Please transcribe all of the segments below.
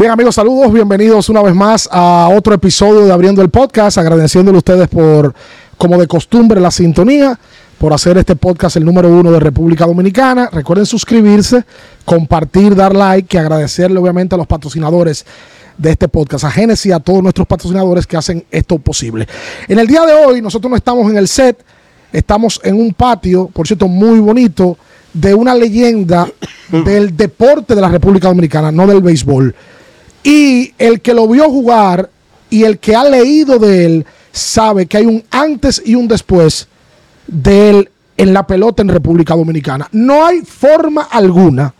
Bien, amigos, saludos. Bienvenidos una vez más a otro episodio de Abriendo el Podcast. Agradeciéndole a ustedes por, como de costumbre, la sintonía, por hacer este podcast el número uno de República Dominicana. Recuerden suscribirse, compartir, dar like y agradecerle, obviamente, a los patrocinadores de este podcast, a Genesis y a todos nuestros patrocinadores que hacen esto posible. En el día de hoy, nosotros no estamos en el set, estamos en un patio, por cierto, muy bonito, de una leyenda del deporte de la República Dominicana, no del béisbol. Y el que lo vio jugar y el que ha leído de él sabe que hay un antes y un después de él en la pelota en República Dominicana. No hay forma alguna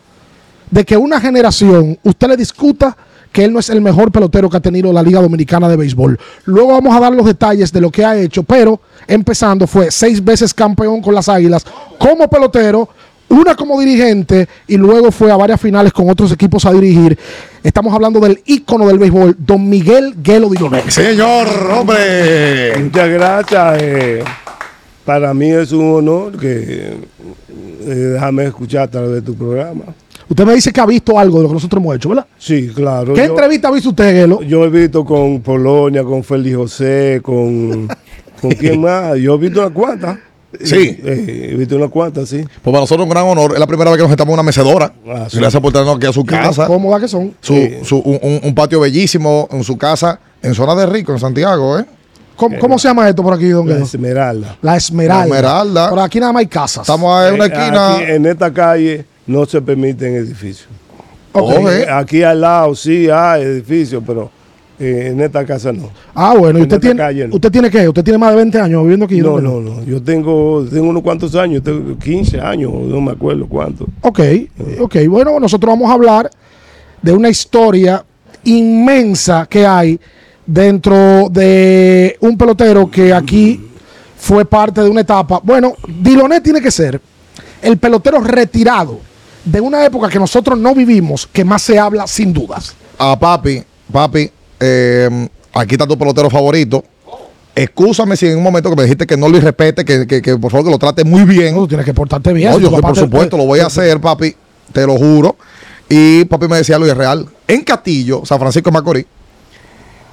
de que una generación usted le discuta que él no es el mejor pelotero que ha tenido la Liga Dominicana de Béisbol. Luego vamos a dar los detalles de lo que ha hecho, pero empezando fue seis veces campeón con las Águilas como pelotero, una como dirigente y luego fue a varias finales con otros equipos a dirigir. Estamos hablando del ícono del béisbol, don Miguel Guelo Diloné. Señor, hombre. Muchas gracias. eh, para mí es un honor que eh, déjame escuchar a través de tu programa. Usted me dice que ha visto algo de lo que nosotros hemos hecho, ¿verdad? Sí, claro. ¿Qué yo, entrevista ha visto usted, Guelo? yo he visto con Polonia, con Félix José, con, con quién más. Yo he visto unas cuantas. Sí. Eh, he visto unas cuantas, sí. Pues para nosotros un gran honor. Es la primera vez que nos estamos en una mecedora. Ah, sí. Gracias por tenernos aquí a su casa. Cómoda que son. Su, su- un, patio bellísimo en su casa, en zona de Rico, en Santiago, ¿eh? ¿Cómo, cómo se llama esto por aquí, don La? Esmeralda. La Esmeralda. La Esmeralda. Por aquí nada más hay casas. Estamos en una Eh, esquina. aquí, en esta calle no se permiten edificios. Ok. Oje. Eh, Aquí al lado sí hay edificios, pero eh, en esta casa no. Ah, bueno, y en usted tiene, calle no. ¿usted tiene qué? ¿Usted tiene más de 20 años viviendo aquí? No, no, no. Yo tengo, tengo unos cuantos años, tengo 15 años, no me acuerdo cuánto. Ok, ok. Bueno, nosotros vamos a hablar de una historia inmensa que hay dentro de un pelotero que aquí fue parte de una etapa. Bueno, Diloné tiene que ser el pelotero retirado de una época que nosotros no vivimos, que más se habla sin dudas. A papi, papi, eh, aquí está tu pelotero favorito. Excúsame si en un momento que me dijiste que no lo irrespete, que, que, que por favor que lo trate muy bien. Tú tienes que portarte bien. No, yo por te- supuesto, lo voy a hacer, papi, te lo juro. Y papi me decía lo irreal. En Castillo, San Francisco de Macorís,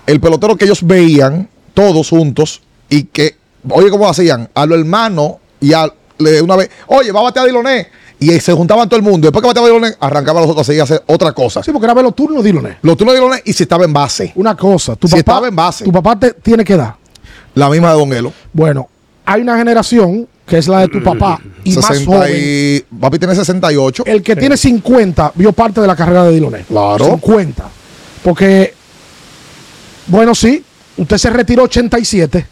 el pelotero que ellos veían todos juntos y que, oye, ¿cómo hacían? A los hermanos y a le- una vez, oye, va a batear a Diloné. Y se juntaban todo el mundo. Después que bateaba a Diloné, arrancaban los otros a seguir a hacer otra cosa. Sí, porque era ver los turnos, Diloné. Los turnos de Diloné y si estaba en base. Una cosa, tu Si papá, estaba en base. tu papá te tiene que dar. La misma de Don Elo. Bueno, hay una generación que es la de tu papá y más 60 joven. y, papi tiene 68. El que tiene 50 vio parte de la carrera de Diloné. Claro. 50. Porque, bueno, sí, usted se retiró 87.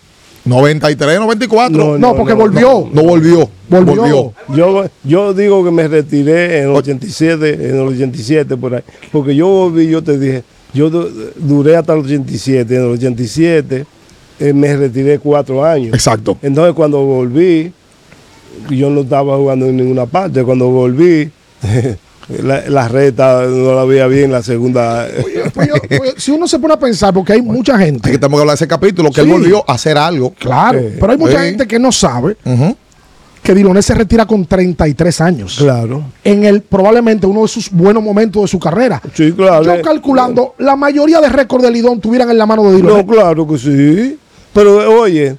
93, 94. No, No, porque no, volvió. volvió. Volvió. Yo, yo digo que me retiré en el 87, en el 87 por ahí. Porque yo volví, yo te dije, yo du- duré hasta el 87. En el 87 eh, me retiré cuatro años. Exacto. Entonces cuando volví, yo no estaba jugando en ninguna parte. Cuando volví, la, la reta no la veía bien, la segunda. Pues, si uno se pone a pensar, porque hay mucha Aquí gente, tenemos que hablar de ese capítulo, que Sí. él volvió a hacer algo. claro, Eh, pero hay mucha sí. gente que no sabe que Diloné se retira con 33 años. Claro. En el probablemente uno de sus buenos momentos de su carrera. Sí, claro. Yo calculando, la mayoría de récords de Lidón tuvieran en la mano de Diloné. No, claro que sí. Pero oye,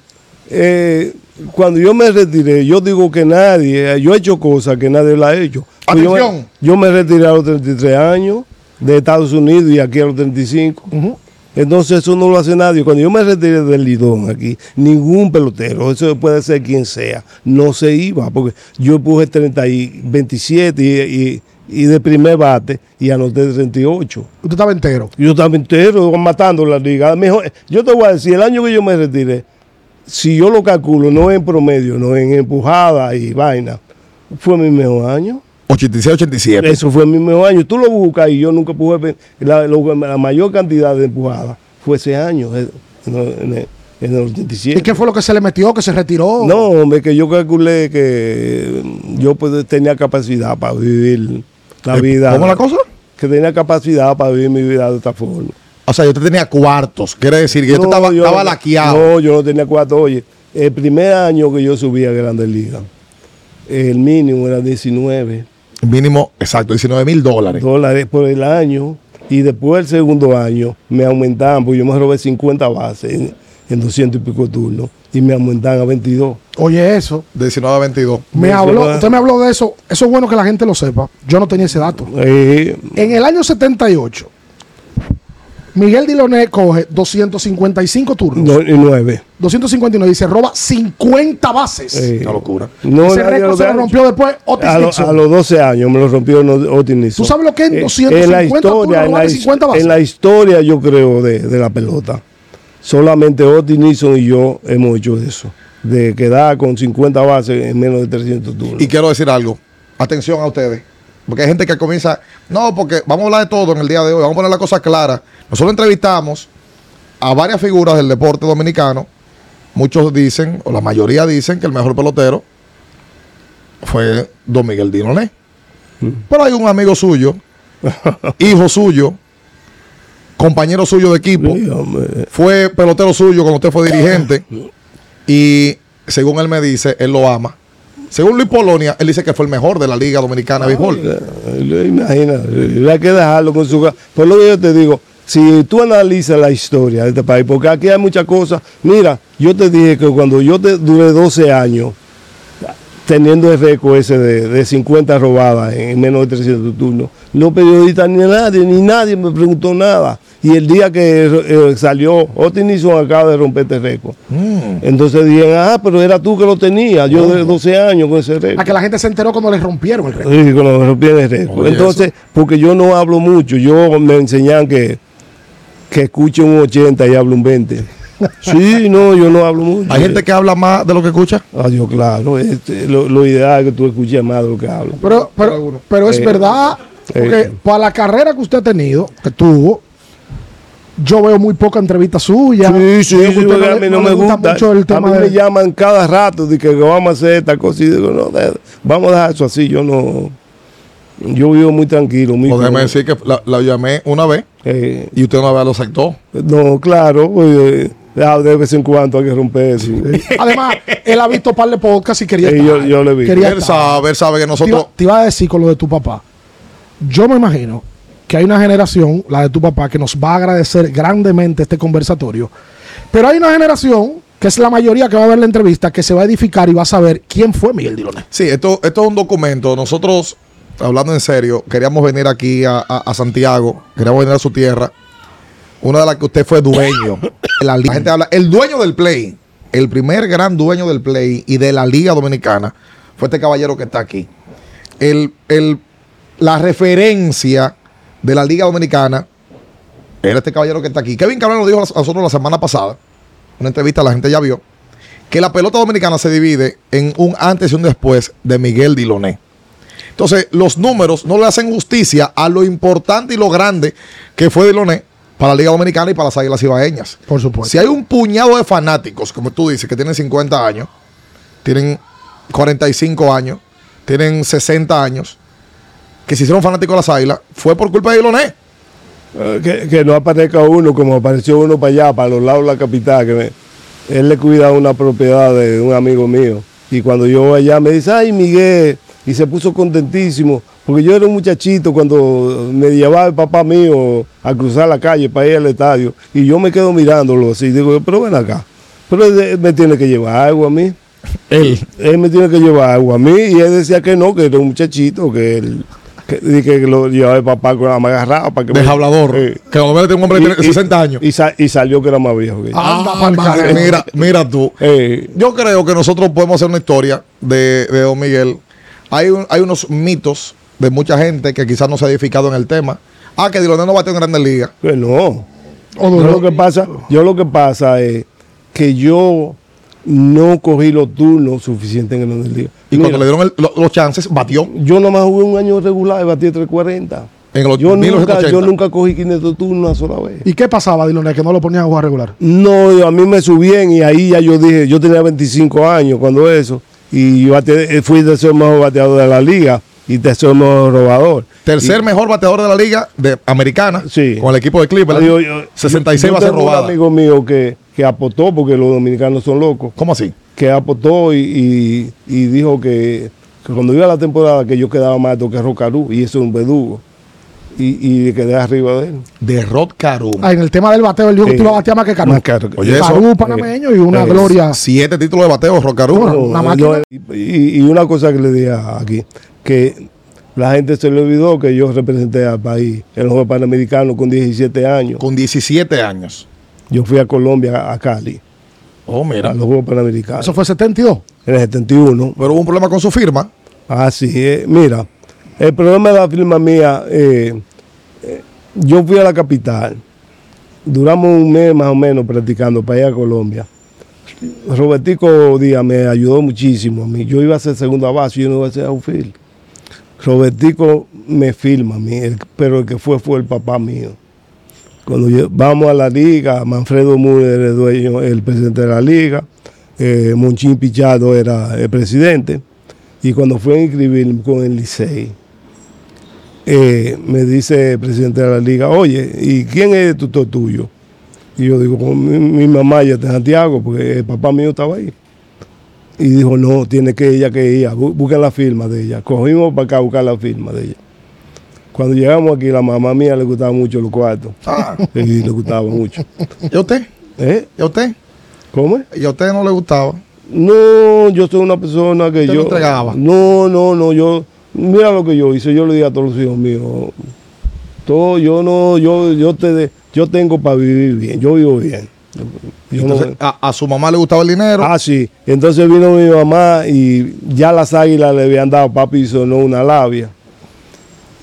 eh, cuando yo me retiré, yo digo que nadie, eh, yo he hecho cosas que nadie la ha hecho. Pues Yo me, Atención. yo me retiré a los 33 años de Estados Unidos y aquí a los 35. Ujú. Entonces eso no lo hace nadie. Cuando yo me retiré del Lidón aquí, ningún pelotero, eso puede ser quien sea, no se iba, porque yo puse 30 y 27 y, y- y de primer bate y anoté 38. Usted estaba entero. Yo estaba entero matando la liga. Mejor, yo te voy a decir, el año que yo me retiré, si yo lo calculo, no en promedio, no en empujada y vaina, fue mi mejor año. 86, 87. Eso fue mi mejor año. Tú lo buscas y yo nunca empujé. La, la mayor cantidad de empujadas fue ese año, eh, en, el- en el- en el ¿Y 87. qué fue lo que se le metió, que se retiró? No, hombre, que yo calculé que yo pues, tenía capacidad para vivir la Eh, vida. ¿Cómo la cosa? Que tenía capacidad para vivir mi vida de esta forma. O sea, yo te tenía cuartos. Quiere decir que yo te estaba, yo- estaba laqueado. No, yo no tenía cuatro. Oye, el primer año que yo subí a Grandes Ligas, el mínimo era 19 Mínimo, exacto, 19 mil dólares. dólares por el año. Y después del segundo año me aumentaban, porque yo me robé 50 bases en, en 200 y pico turnos, y me aumentaban a 22. Oye, eso. 19 a 22. Me habló, usted me habló de eso. Eso es bueno que la gente lo sepa. Yo no tenía ese dato. Eh, En el año 78, Miguel Diloné coge 255 turnos. no, y 9. 259 y se roba 50 bases. Eh, Una locura. No, Ese récord se lo rompió después Otis a, lo- Nixon. a los 12 años me lo rompió no- Otis Nixon. ¿Tú sabes lo que es Eh, 250 en la turnos, historia, en la, robarle his- 50 bases? en la historia yo creo de, de la pelota. Solamente Otis Nixon y yo hemos hecho eso. De quedar con 50 bases en menos de 300 turnos. Y quiero decir algo. Atención a ustedes. Porque hay gente que comienza. No, porque vamos a hablar de todo en el día de hoy. Vamos a poner la cosa clara. Nosotros entrevistamos a varias figuras del deporte dominicano. Muchos dicen, o la mayoría dicen, que el mejor pelotero fue Don Miguel Dinoné. Pero hay un amigo suyo, hijo suyo, compañero suyo de equipo, fue pelotero suyo cuando usted fue dirigente. Y según él me dice, él lo ama. Según Luis Polonia, él dice que fue el mejor de la Liga Dominicana de Béisbol. Imagina, hay que dejarlo con su... Por lo que yo te digo, si tú analizas la historia de este país, porque aquí hay muchas cosas. Mira, yo te dije que cuando yo te duré 12 años teniendo el récord ese de, de 50 robadas en menos de 300 turnos, no periodistas ni nadie, ni nadie me preguntó nada. Y el día que eh, salió, Otis Nixon acaba de romper este récord. Mm. Entonces dije, ah, pero era tú que lo tenías, yo de 12 años con ese récord. A que la gente se enteró cuando le rompieron el récord. Sí, cuando me rompían el récord. Oye, Entonces, porque yo no hablo mucho, yo me enseñan que, que escuche un 80 y hablo un 20. Sí, no, yo no hablo mucho. Hay gente que habla más de lo que escucha. Adiós, claro. este, lo, lo ideal es que tú escuches más de lo que hablo. Pero, pero, pero es Eh, verdad, porque eh. para la carrera que usted ha tenido, que tuvo, yo veo muy poca entrevista suya. Sí, sí, sí, a mí no, me gusta. mucho el a tema mí de- me llaman cada rato de que vamos a hacer esta cosa y digo, no, de- vamos a dejar eso así. Yo no. Yo vivo muy tranquilo. Muy decir que la, la llamé una vez Eh, y usted una vez lo aceptó. no, claro. pues, ah, de vez en cuando hay que romper eso. Además, él ha visto un par de podcasts y quería Sí, estar. yo- yo le vi. Quería Él sabe, él sabe que Te nosotros. iba, te iba a decir con lo de tu papá. Yo me imagino que hay una generación, la de tu papá, que nos va a agradecer grandemente este conversatorio. Pero hay una generación, que es la mayoría que va a ver la entrevista, que se va a edificar y va a saber quién fue Miguel Diloné. Sí, esto, esto es un documento. Nosotros, hablando en serio, queríamos venir aquí a, a- a Santiago, queríamos venir a su tierra. Una de las que usted fue dueño. la, gente habla, el dueño del play, el primer gran dueño del play y de la Liga Dominicana fue este caballero que está aquí. El, el- la referencia de la Liga Dominicana era este caballero que está aquí. Kevin Cabral nos dijo a nosotros la semana pasada, una entrevista la gente ya vio, que la pelota dominicana se divide en un antes y un después de Miguel Diloné. Entonces, los números no le hacen justicia a lo importante y lo grande que fue Diloné para la Liga Dominicana y para las Águilas Ibaeñas. Por supuesto. Si hay un puñado de fanáticos, como tú dices, que tienen 50 años, tienen 45 años, tienen 60 años, que se hicieron fanáticos de las Águilas, fue por culpa de Diloné. Eh, que, que no aparezca uno como apareció uno para allá, para los lados de la capital, que me- él le cuida una propiedad de un amigo mío. Y cuando yo voy allá me dice, ay Miguel, y se puso contentísimo, porque yo era un muchachito cuando me llevaba el papá mío a cruzar la calle para ir al estadio, y yo me quedo mirándolo así, digo, pero ven acá, pero él, me tiene que llevar agua a mí. Él. Él me tiene que llevar agua a mí y él decía que no, que era un muchachito, que él que, lo llevaba el papá con la mano agarrada para que me- De hablador. Eh, Que un hombre tiene 60 años. y, sa- y salió que era más viejo que yo. Anda Ah, madre, mira, mira tú. Eh, Yo creo que nosotros podemos hacer una historia de, de Don Miguel. Hay, un- hay unos mitos de mucha gente que quizás no se ha edificado en el tema. Ah, que Diloné no bate en Grandes Ligas. que no. O Yo lo que pasa, yo lo que pasa es que yo no cogí los turnos suficientes en el día. Y cuando le dieron el- lo- los chances, batió yo nomás jugué un año regular y batí 340. en los Yo nunca, 1980. yo nunca cogí 500 turnos una sola vez. ¿Y qué pasaba, Diloné, que no lo ponían a jugar regular? No, a mí me subían y ahí ya yo dije, yo tenía 25 años cuando eso, y yo bate- fui tercer mejor bateador de la liga y tercer mejor robador. Tercer mejor bateador de la liga de americana Sí. con el equipo de Cleveland. Yo- yo- 66 yo bases tengo Un robadas. amigo mío que, que apostó, porque los dominicanos son locos, ¿Cómo así? que apostó y, y- y dijo que, que cuando iba la temporada que yo quedaba más alto que Rocarú, y eso es un verdugo. y, y quedé arriba de él. De Rod Carum. Ah, en el tema del bateo, él dijo que tú lo bateas más que Caru. Más caro que- Oye, eso- Caru panameño y una eh, gloria. Siete títulos de bateo, Rod una máquina. no, y, y una cosa que le dije aquí, que la gente se le olvidó que yo representé al país en los Juegos Panamericanos con 17 años. Con 17 años. Yo fui a Colombia, a Cali, Oh, a mira. los Juegos Panamericanos. Eso fue 72. en el 71. Pero hubo un problema con su firma. Así es. Mira, el problema de la firma mía, eh, eh, yo fui a la capital, duramos un mes más o menos practicando para ir a Colombia. Robertico Díaz me ayudó muchísimo a mí. Yo iba a ser segunda base, yo no iba a ser outfield. Robertico me firma a mí, pero el que fue fue el papá mío. Cuando vamos a la liga, Manfredo Müller era el dueño, el presidente de la liga, eh, Monchín Pichado era el presidente, y cuando fue a inscribirme con el Licey, eh, me dice el presidente de la liga, oye, ¿y quién es el tutor tuyo? Y yo digo, "Pues mi, mi mamá ya está en Santiago, porque el papá mío estaba ahí. Y dijo, no, tiene que ella que ir, bu- busca la firma de ella. Cogimos para acá a buscar la firma de ella. Cuando llegamos aquí, la mamá mía le gustaba mucho los cuartos. Ah, Sí, le gustaba mucho. ¿y a usted? ¿Eh? ¿Y a usted? ¿Cómo es? ¿Y a usted no le gustaba? No, yo soy una persona que ¿Usted yo. no entregaba? No, no, no, yo. Mira lo que yo hice, yo le dije a todos los hijos míos. Todo, yo no, yo, yo te yo tengo para vivir bien, yo vivo bien. Entonces, a, a su mamá le gustaba el dinero. ah, sí. Entonces vino mi mamá y ya las águilas le habían dado, papi sonó una labia.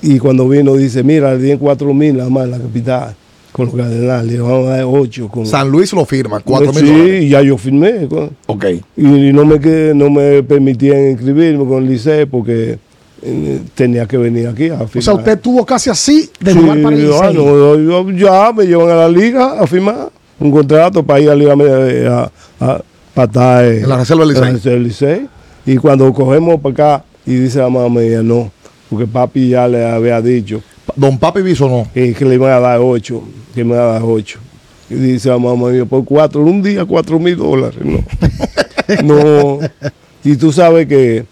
Y cuando vino dice, mira, le dieron cuatro mil nada más en la capital, con los cardenales, le vamos a dar ocho. Con... San Luis lo firma, cuatro mil sí, dólares. ya yo firmé. con- Ok. y no me que- no me permitían inscribirme con el liceo porque eh, tenía que venir aquí a firmar. O sea, usted tuvo casi así de Sí, jugar para el no, yo- ya me llevan a la liga a firmar un contrato para ir a liga eh, a, a, para estar eh, En la reserva del Licey. Y cuando cogemos para acá y dice la mamá mía, no, porque papi ya le había dicho Don Papi Bisonó. que, que le iban a dar ocho, que me iban a dar ocho. Y dice la mamá mía, por cuatro, un día cuatro mil dólares, no. no. Y tú sabes que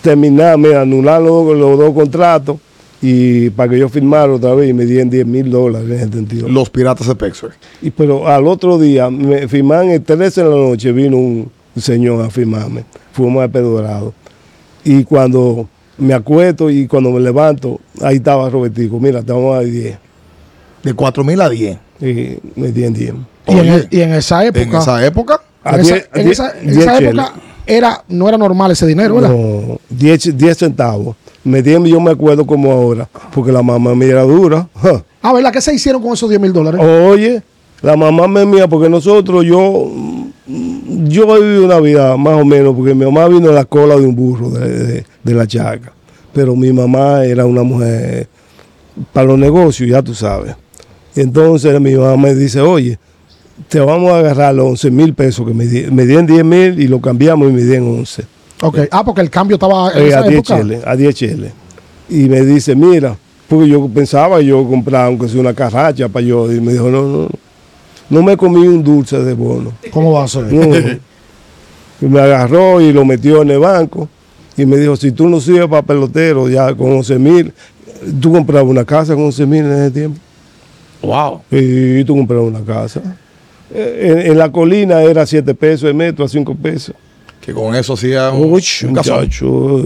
terminar, me anular los, los dos contratos y para que yo firmara otra vez y me dieran 10 mil dólares en ese sentido. Los Piratas de Pittsburgh. Y, pero al otro día, me firmaron el 13 de la noche, vino un señor a firmarme. Fuimos a Pedro Dorado. Y cuando me acuesto y cuando me levanto, ahí estaba Robertico. Mira, te vamos a dar 10. De cuatro mil a 10. Y me dieron 10. Y en, Oye, y en esa época, En esa época. en esa, diez- en esa- en esa época era, no era normal ese dinero, ¿verdad? No, 10 10 centavos. Yo me acuerdo como ahora, porque la mamá mía era dura. Ja. Ah, ¿verdad? ¿Qué se hicieron con esos 10 mil dólares? Oye, la mamá me mía, porque nosotros, yo, yo he vivido una vida más o menos, porque mi mamá vino en la cola de un burro de, de- de la chaca. Pero mi mamá era una mujer para los negocios, ya tú sabes. Entonces mi mamá me dice, oye, te vamos a agarrar los 11 mil pesos que me, di- me dieron 10 mil y lo cambiamos y me dieron 11. Ok. Ah, porque el cambio estaba en Eh, esa a 10 época. cheles, a 10 cheles. Y me dice, mira, porque yo pensaba yo comprar aunque sea una carracha para yo. Y me dijo, no, no, no. No me comí un dulce de bono. ¿Cómo va a ser? No. Y me agarró y lo metió en el banco. Y me dijo, si tú no sirves para pelotero ya con 11 mil, tú comprabas una casa con 11 mil en ese tiempo. Wow. Y tú comprabas una casa. Eh, En, en la colina era 7 pesos el metro a 5 pesos. Que con eso hacía un, Uy, un muchacho,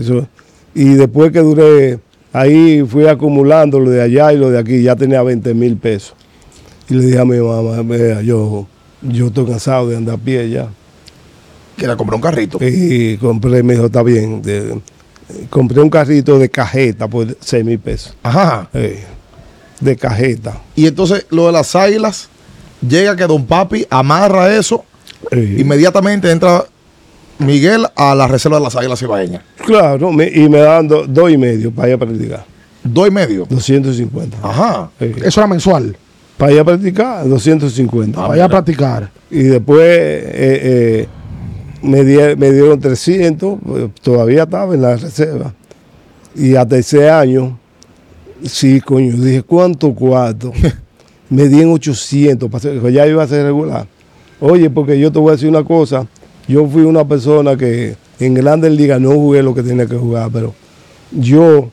eso. Y después que duré ahí, fui acumulando lo de allá y lo de aquí, ya tenía 20 mil pesos. Y le dije a mi mamá, "Vea, yo, yo estoy cansado de andar a pie ya. Que era comprar un carrito. Y compré, me dijo, está bien. de- compré un carrito de cajeta por 6 mil pesos. Ajá. eh, de cajeta. Y entonces lo de las águilas, llega que Don Papi amarra eso, Eh, inmediatamente entra Miguel a la reserva de las águilas ibaeñas. claro, y me daban do- dos y medio para ir a practicar. Dos y medio. 250. Ajá. Eso era mensual. para ir a practicar, 250. para ir a practicar. Y después eh, eh, me, die- me dieron 300, pues, todavía estaba en la reserva. Y hasta ese año, sí, coño, dije, ¿cuánto cuarto? me dieron 800, para hacer- ya iba a ser regular. Oye, porque yo te voy a decir una cosa, yo fui una persona que en Grandes Ligas no jugué lo que tenía que jugar, pero yo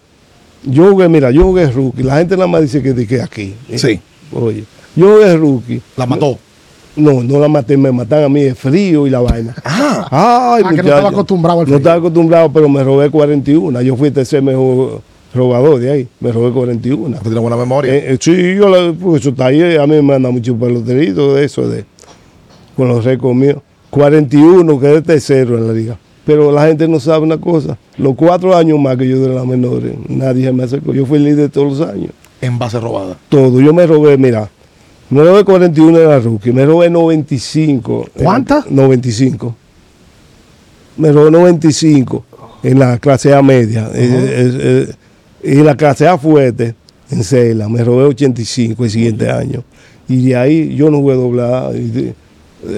Yo jugué, mira, yo jugué rookie. La gente nada más dice que, de que aquí. Sí. Oye, yo jugué rookie. La mató. No, no la maté, me matan a mí de frío y la vaina. Ah, Ay, Ah, que no estaba acostumbrado al No frío. estaba acostumbrado, pero me robé 41. Yo fui el tercer mejor robador de ahí. Me robé 41. tiene buena memoria. Eh, eh, sí, yo la, pues eso está ahí. A mí me manda mucho peloterito de eso, de, con los récords míos. 41, quedé tercero en la liga. Pero la gente no sabe una cosa. Los cuatro años más que yo de las menores, nadie se me acercó. Yo fui líder todos los años. en base robada. Todo. Yo me robé, mira, me robé 41 en la rookie, me robé 95. en la- ¿Cuántas? 95. Me robé 95 en la clase A media. eh, eh, eh, y la clase A fuerte, en Cela, me robé 85 el siguiente año. Y de ahí yo no jugué doblar. y de-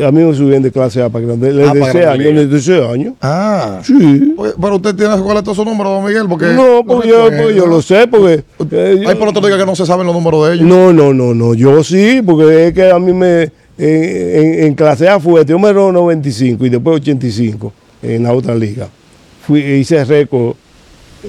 a mí me subían de clase A para grande. Ah, Desde para ese Grande año, Liga. desde ese año. Ah. Sí. Oye, Pero usted tiene todos sus números, don Miguel, porque. No, porque yo, porque yo lo sé, porque. eh, yo- Hay por otro día que no se saben los números de ellos. No, no, no, no. Yo sí, porque es que a mí me. En, en- en clase A yo me robé 95 y después 85 en la otra liga. Fui, hice récord.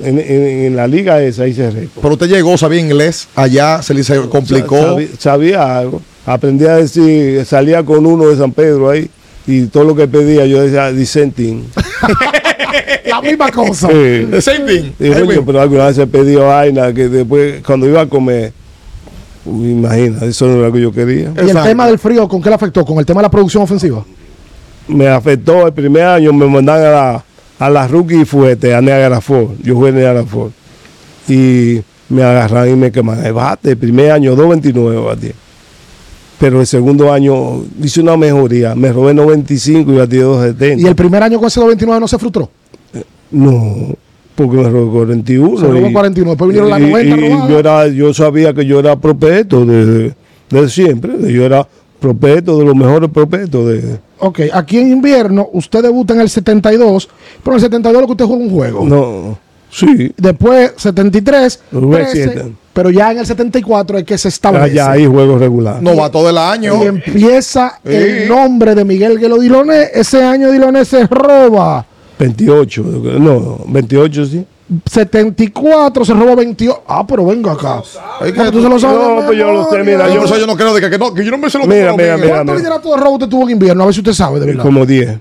En, en- en la liga esa hice récord. Pero usted llegó, sabía inglés, allá se le complicó. Sa- sabía, sabía algo. Aprendí a decir, salía con uno de San Pedro ahí y todo lo que pedía yo decía dissenting. La misma cosa. Sí. The same thing. Y, coño, pero alguna vez he pedido vaina que después, cuando iba a comer, uy, imagina, eso no era lo que yo quería. Y el Exacto. tema del frío, ¿con qué le afectó? ¿Con el tema de la producción ofensiva? me afectó el primer año, me mandan a la, a la rookie fuerte, a Niagara Falls. Yo jugué en Niagara. Y me agarran y me queman el bate. El primer año, 2.29 batí. Pero el segundo año hice una mejoría. Me robé 95 y batí 2.70. Y el primer año con ese 229 no se frustró. No, porque me robé 41. Se robó y- 41, después vinieron las y- 90 y robadas. yo, era, yo sabía que yo era propeto desde desde siempre. Yo era propeto de los mejores propetos. De, Ok, aquí en invierno usted debuta en el 72, pero en el 72 lo que usted juega un juego. no, sí. Después 73, Jugué 13, siete. pero ya en el 74 es que se establece. Allá hay juegos regulares. Novato del año. Y empieza Sí. el nombre de Miguel Guelo Diloné. Ese año Diloné se roba 28, no, 28 sí. 74, se roba 28. Ah, pero venga acá. Ay, que tú se lo sabes. No, pues yo lo sé, mira, Yo, yo- no creo de que, que no, que yo no me sé los Mira, mira, mira. ¿Cuánto liderato de robo usted tuvo en invierno? A ver si usted sabe, de verdad. Como 10.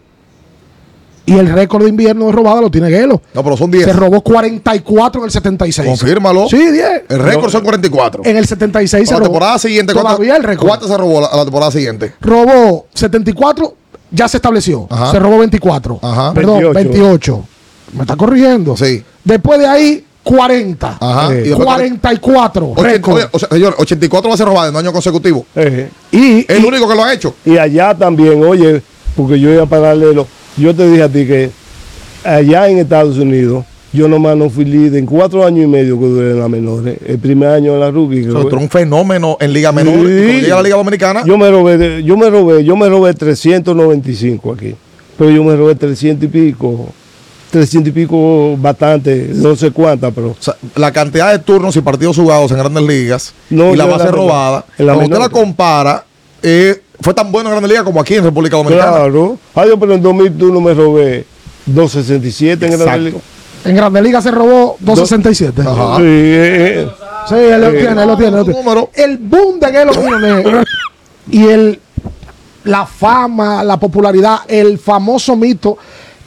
Y el récord de invierno de robada lo tiene Guelo. No, pero son 10. Se robó 44 en el 76. Confírmalo. Sí, 10. El récord son 44. En el 76 se la robó. temporada siguiente, ¿cuántas- Todavía el récord. ¿cuántas se robó la, la temporada siguiente? Robó 74, ya se estableció. Ajá. Se robó 24. Ajá. Perdón, 28. 28. ¿Me está corrigiendo? Sí. Después de ahí, 40. Ajá. Eh. Y después- 44. Ochen- récord. oye, o sea, señor, 84 veces robadas en año consecutivo. Eh, y, El y- único que lo ha hecho. Y allá también, oye, porque yo iba paralelo. Yo te dije a ti que allá en Estados Unidos, yo nomás no fui líder en cuatro años y medio que duré en la menores. El primer año en la rookie. que O sea, fue- tú eres un fenómeno en Liga Menor. Sí. Llega a la Liga Dominicana, yo me robé, yo me robé, yo me robé 395 aquí. Pero yo me robé 300 y pico. 300 y pico bastante, no sé cuántas, pero o sea, la cantidad de turnos y partidos jugados en grandes ligas No, y la base la robada, la cuando usted la compara, eh, fue tan bueno en grandes ligas como aquí en República Dominicana. claro. Ay, yo, pero en 2001 me robé 267 en Exacto. Grandes Ligas. en Grande Liga se robó 267. Ajá. Sí, eh, eh. Sí, él lo Sí. tiene, él lo tiene. él lo tiene. Número. El boom de Gelo Diloné y el, la fama, la popularidad, el famoso mito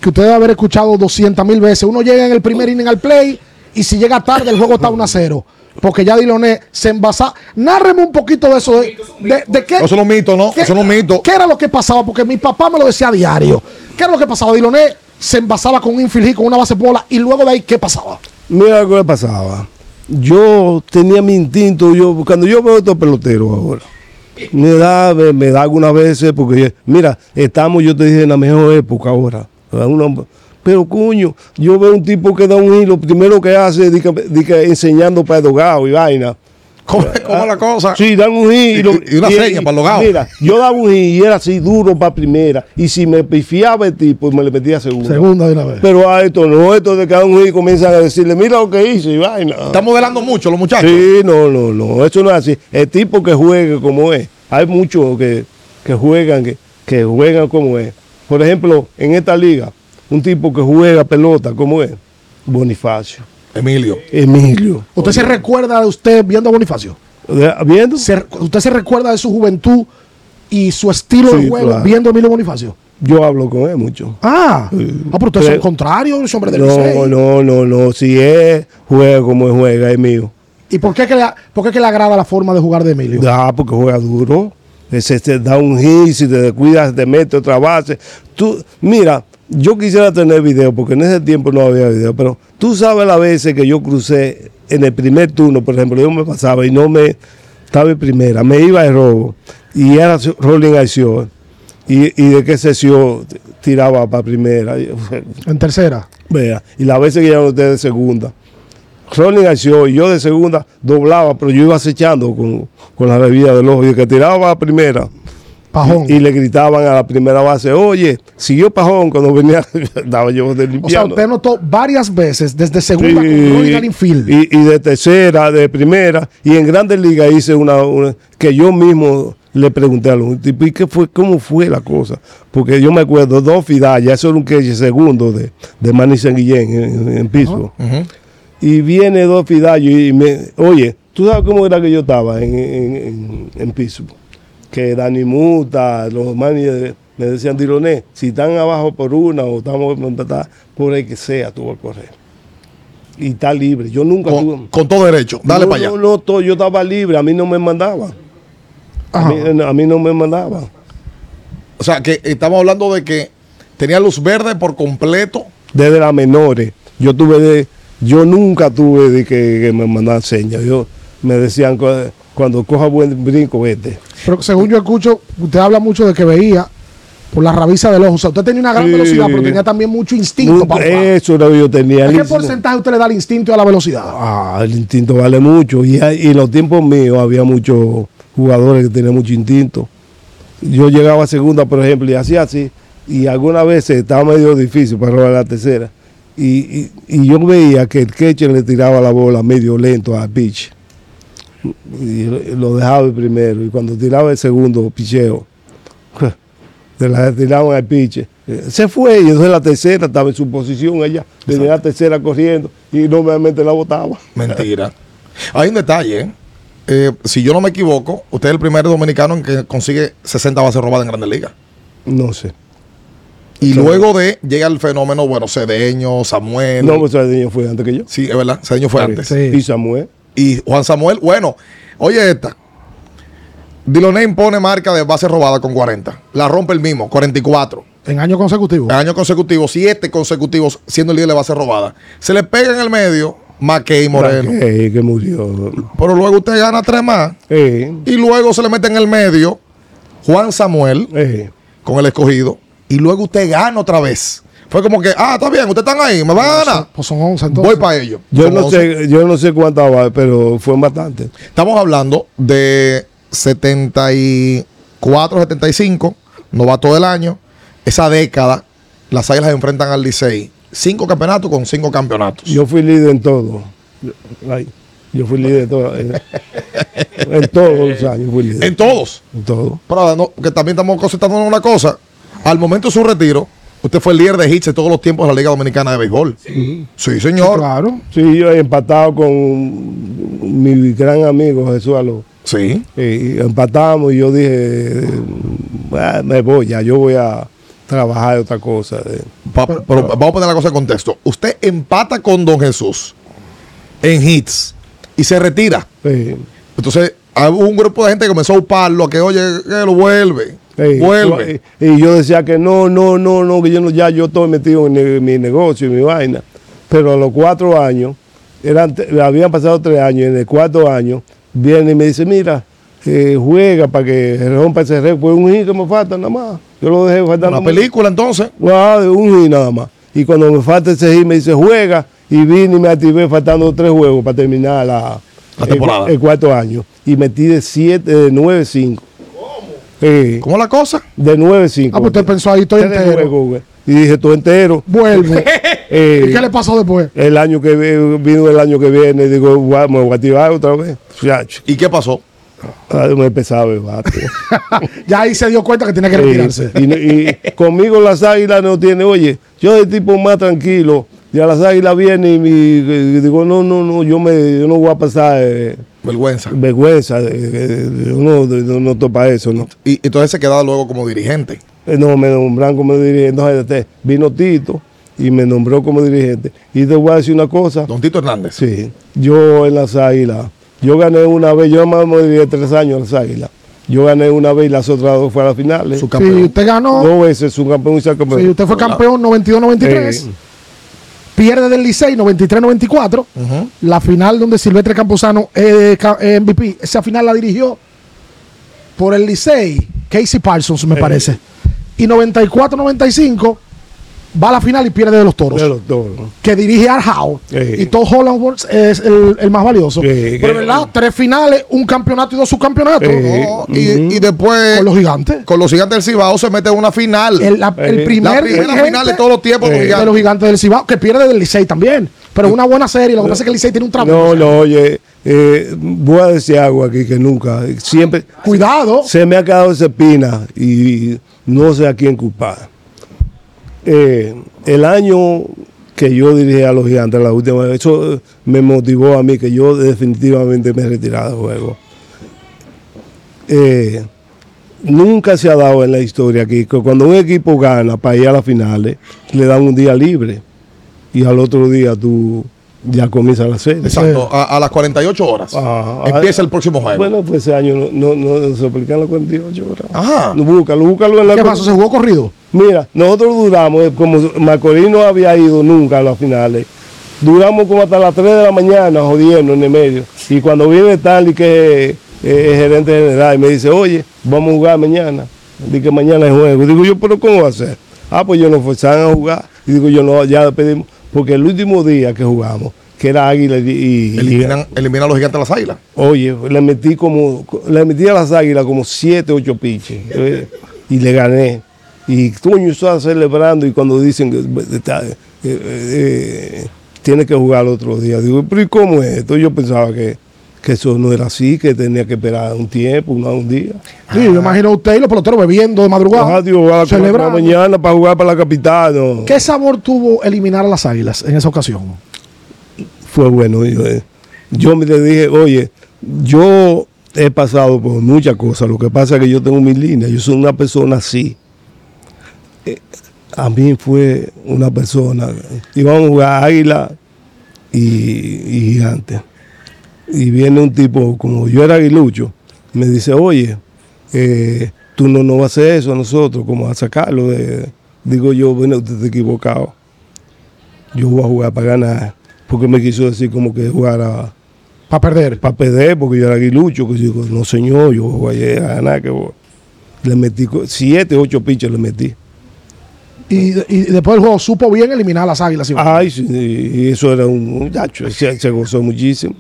que usted debe haber escuchado 200 mil veces. Uno llega en el primer inning al play y si llega tarde el juego está 1 a 0. Porque ya Diloné se envasa. Nárreme un poquito de eso. De, de, de qué, Eso no es un mito, ¿no? qué- Eso no es un mito. ¿Qué era lo que pasaba? Porque mi papá me lo decía a diario. ¿Qué era lo que pasaba? Diloné se envasaba con un infield hit, con una base bola y luego de ahí, ¿qué pasaba? Mira lo que pasaba. Yo tenía mi instinto, yo cuando yo veo estos peloteros ahora, me da, me, me da algunas veces, porque mira, estamos, yo te dije, en la mejor época ahora. Una- pero coño, yo veo un tipo que da un hilo, primero que hace, di que, di que enseñando para dogado y vaina. ¿Cómo, cómo es la cosa? Sí, dan un hilo. Y- y una seña para el logado. Mira, yo daba un hit y era así duro para primera. Y si me pifiaba el tipo, me le metía a segunda. Segunda de una vez. Pero a esto no, esto de cada un hit comienzan a decirle, mira lo que hice y vaina. Están modelando mucho los muchachos. Sí, no, no, no, eso no es así. El tipo que juegue como es. Hay muchos que, que juegan, que, que juegan como es. Por ejemplo, en esta liga, un tipo que juega pelota como es, Bonifacio. Emilio. Emilio. ¿Usted se recuerda de usted viendo a Bonifacio? ¿Viendo? Se- ¿Usted se recuerda de su juventud y su estilo de Sí, juego claro. viendo a Emilio Bonifacio? Yo hablo con él mucho. Ah, ah pero usted es el contrario, es hombre del No, no, no, no. Si es juega como él juega, es mío. ¿Y por qué, que le, por qué que le agrada la forma de jugar de Emilio? Ah, porque juega duro. Ese te da un hit, si te descuidas, te mete otra base. Tú, mira, yo quisiera tener video, porque en ese tiempo no había video, pero tú sabes las veces que yo crucé en el primer turno, por ejemplo, yo me pasaba y no me estaba en primera, me iba de robo y era rolling acción. Y, y de qué sesión tiraba para primera. En tercera. Vea, y las veces que ya no esté de segunda. Rolling acción, y yo de segunda doblaba, pero yo iba acechando con, con la bebida del ojo. Y el que tiraba a primera, Pajón. y, y le gritaban a la primera base, oye, siguió Pajón cuando venía, daba yo de o sea, usted notó varias veces desde segunda Sí, con Infield. y, y de tercera, de primera, y en Grandes Ligas hice una, una- que yo mismo le pregunté a los tipos, ¿y qué fue, cómo fue la cosa? Porque yo me acuerdo, dos Fidallas, eso era un que segundo de, de Manny San Guillén en, en. Ujú. Y viene dos Fidallos y me, oye, ¿tú sabes cómo era que yo estaba en, en, en, en Pittsburgh? Que Dani Muta, los managers me decían, Diloné, si están abajo por una o estamos por el que sea, tú vas a correr. Y está libre. Yo nunca tuve. Con, con todo derecho. Dale no, para allá. No, no, yo estaba libre, a mí no me mandaban. A mí, a mí no me mandaban. O sea, que estamos hablando de que tenía luz verde por completo. Desde las menores. Yo tuve de, yo nunca tuve de que, que me mandaban señas. Yo me decían cu- cuando coja buen brinco, vete. Pero según yo escucho, usted habla mucho de que veía por la rabiza del ojo. O sea, usted tenía una gran Sí. velocidad, pero tenía también mucho instinto para eso era lo que yo tenía. ¿A qué porcentaje usted le da al instinto a la velocidad? Ah, el instinto vale mucho. Y, y en los tiempos míos había muchos jugadores que tenían mucho instinto. Yo llegaba a segunda, por ejemplo, y hacía así. Y algunas veces estaba medio difícil para robar la tercera. Y, y- y yo veía que el catcher le tiraba la bola medio lento al pitch. Y lo- dejaba el primero. Y cuando tiraba el segundo picheo, se la tiraban al pitch. Eh, Se fue y entonces la tercera estaba en su posición. Ella tenía la tercera corriendo y normalmente la botaba. Mentira. Hay un detalle. ¿eh? Eh, si yo no me equivoco, usted es el primer dominicano en que consigue 60 bases robadas en Grandes Ligas. No sé. Y Claro. luego de llega el fenómeno, bueno, Cedeño, Samuel. No, pues Cedeño fue antes que yo. Sí, es verdad. Cedeño fue antes. Sí. Y Samuel. Y Juan Samuel, bueno, oye esta. Diloné impone marca de base robada con 40. La rompe el mismo, 44. En año consecutivo. En años consecutivos, siete consecutivos siendo el líder de base robada. Se le pega en el medio Mackey Moreno. Eh, que murió. Pero luego usted gana tres más. Eh, Y luego se le mete en el medio Juan Samuel eh. con el escogido. Y luego usted gana otra vez. Fue como que, ah, está bien, ustedes están ahí, me van a ganar. Pues son 11 entonces. Voy para ello. Yo Son no 11. sé, yo no sé cuántas va, pero fue bastante. Estamos hablando de 74, 75, novato del año. Esa década, las águilas enfrentan al Licey. Cinco campeonatos con cinco campeonatos. Yo fui líder en todo. Ay, Yo fui líder en todo. En, en todos los años fui líder. En todos. En todo. Pero no, que también estamos en una cosa. Al momento de su retiro, usted fue el líder de hits de todos los tiempos de la Liga Dominicana de Béisbol. Sí, Sí, señor. claro. Sí, yo he empatado con mi gran amigo Jesús Aló. Sí. Y empatamos y yo dije, "Ah, me voy ya, yo voy a trabajar otra cosa. eh". Pa- pero, vamos a poner la cosa en contexto. Usted empata con Don Jesús en hits y se retira. Sí. Entonces, hubo un grupo de gente que comenzó a uparlo, a que, oye, que lo vuelve. Y, yo decía que no, no, no, no, que yo no, ya yo estoy metido en, mi negocio y mi vaina. Pero a los cuatro años, eran, habían pasado tres años, y en el cuarto año, viene y me dice, mira, eh, juega para que rompa ese récord. Pues un hit que me falta nada más. Yo lo dejé faltar. ¿Una película más. entonces? Wow, un hit nada más. Y cuando me falta ese hit me dice juega y vine y me activé faltando tres juegos para terminar la, temporada. El, el, cuarto año. Y metí de siete de 9, 5. Sí. ¿Cómo la cosa? De 9.5. Ah, pues usted pensó ahí, estoy entero. Y dije, tú entero. Vuelvo. ¿Y eh, qué le pasó después? El año que vino el año que viene, digo, me voy a activar otra vez. ¿Y qué pasó? Ah, me empezaba ya ahí se dio cuenta que tenía que retirarse. y, conmigo las águilas no tiene, oye, yo de tipo más tranquilo, ya las águilas vienen y, me, digo, no, no, no, yo, me, yo no voy a pasar. Eh, Vergüenza. vergüenza, yo no, topa eso, ¿no? Y entonces se quedaba luego como dirigente. Eh, No, me nombraron como dirigente. Entonces este, vino Tito y me nombró como dirigente. Y te voy a decir una cosa. Don Tito Hernández. Sí, yo en las águilas, yo gané una vez, yo más me dirigí tres años en las águilas. Yo gané una vez y las otras dos fueron a las finales. Su Sí, campeón. usted ganó. Dos veces un campeón y campeón. Sí, usted fue campeón 92-93. Eh. Pierde del Licey 93-94. Ujú. La final donde Silvestre Camposano ca- es MVP. Esa final la dirigió por el Licey, Casey Parsons, me Eh. parece. Y 94-95 va a la final y pierde de los toros. de los. ¿no? que dirige Al Howe. Eh. Y Todd Holland es el, el más valioso. Eh, Pero, ¿verdad? Tres finales, un campeonato y dos subcampeonatos. Y, y después, Con los gigantes. con los gigantes del Cibao se mete en una final. El, la- el primer la primera final de todos los tiempos. Los de gigantes. los gigantes del Cibao, que pierde del Licey también. Pero una buena serie. Lo que pasa es que el Licey tiene un trabajo. No, no, oye, eh, voy a decir algo aquí que nunca, siempre Cuidado. se me ha quedado esa espina y no sé a quién culpar. Eh, el año que yo dirigí a los gigantes la última vez, eso eh, me motivó a mí que yo definitivamente me retirara del juego. Eh, nunca se ha dado en la historia aquí que cuando un equipo gana para ir a las finales, le dan un día libre y al otro día tú ya comienzas la serie. Exacto, a, a las 48 horas. Ajá. Empieza el próximo juego. Bueno, pues ese año no, no, no se aplican las 48 horas. Ajá. No, Búscalo, búscalo en la ¿Qué pasó? ¿Se jugó corrido? Mira, nosotros duramos, eh, como Macorís no había ido nunca a las finales, duramos como hasta las 3 de la mañana jodiendo en el medio. Y cuando viene Stanley, que es eh, gerente general, y me dice, oye, vamos a jugar mañana. Digo que mañana es juego. Digo yo, pero ¿cómo va a ser? Ah, pues yo nos forzaron a jugar. Y digo yo, no, ya pedimos. Porque el último día que jugamos, que era Águila y, y- Eliminan, a los gigantes de las águilas. Oye, le metí como, le metí a las águilas como siete, ocho piches. eh, y le gané. Y Toño estaba celebrando y cuando dicen que está, eh, eh, tiene que jugar el otro día. Digo, pero ¿y cómo es esto? Yo pensaba que, que eso no era así, que tenía que esperar un tiempo, un día. Sí, yo imagino a usted y los peloteros bebiendo de madrugada. Ah, digo, a la mañana para jugar para la capital. no. ¿Qué sabor tuvo eliminar a las águilas en esa ocasión? fue bueno. Yo, eh, yo me le dije, oye, yo he pasado por muchas cosas. Lo que pasa es que yo tengo mis líneas. Yo soy una persona así. Eh, a mí fue una persona. Íbamos a jugar águila y, y gigante. Y viene un tipo, como yo era aguilucho, me dice, oye, eh, tú no nos vas a hacer eso a nosotros, como a sacarlo de. Digo yo, bueno, usted está equivocado yo voy a jugar para ganar. Porque me quiso decir como que jugara Para perder. para perder, porque yo era aguilucho. Que digo, no señor, yo voy a ganar. Que voy". Le metí siete, ocho pinches le metí. Y, y después del juego supo bien eliminar a las águilas. Ay, sí, y eso era un muchacho, se, se gozó muchísimo.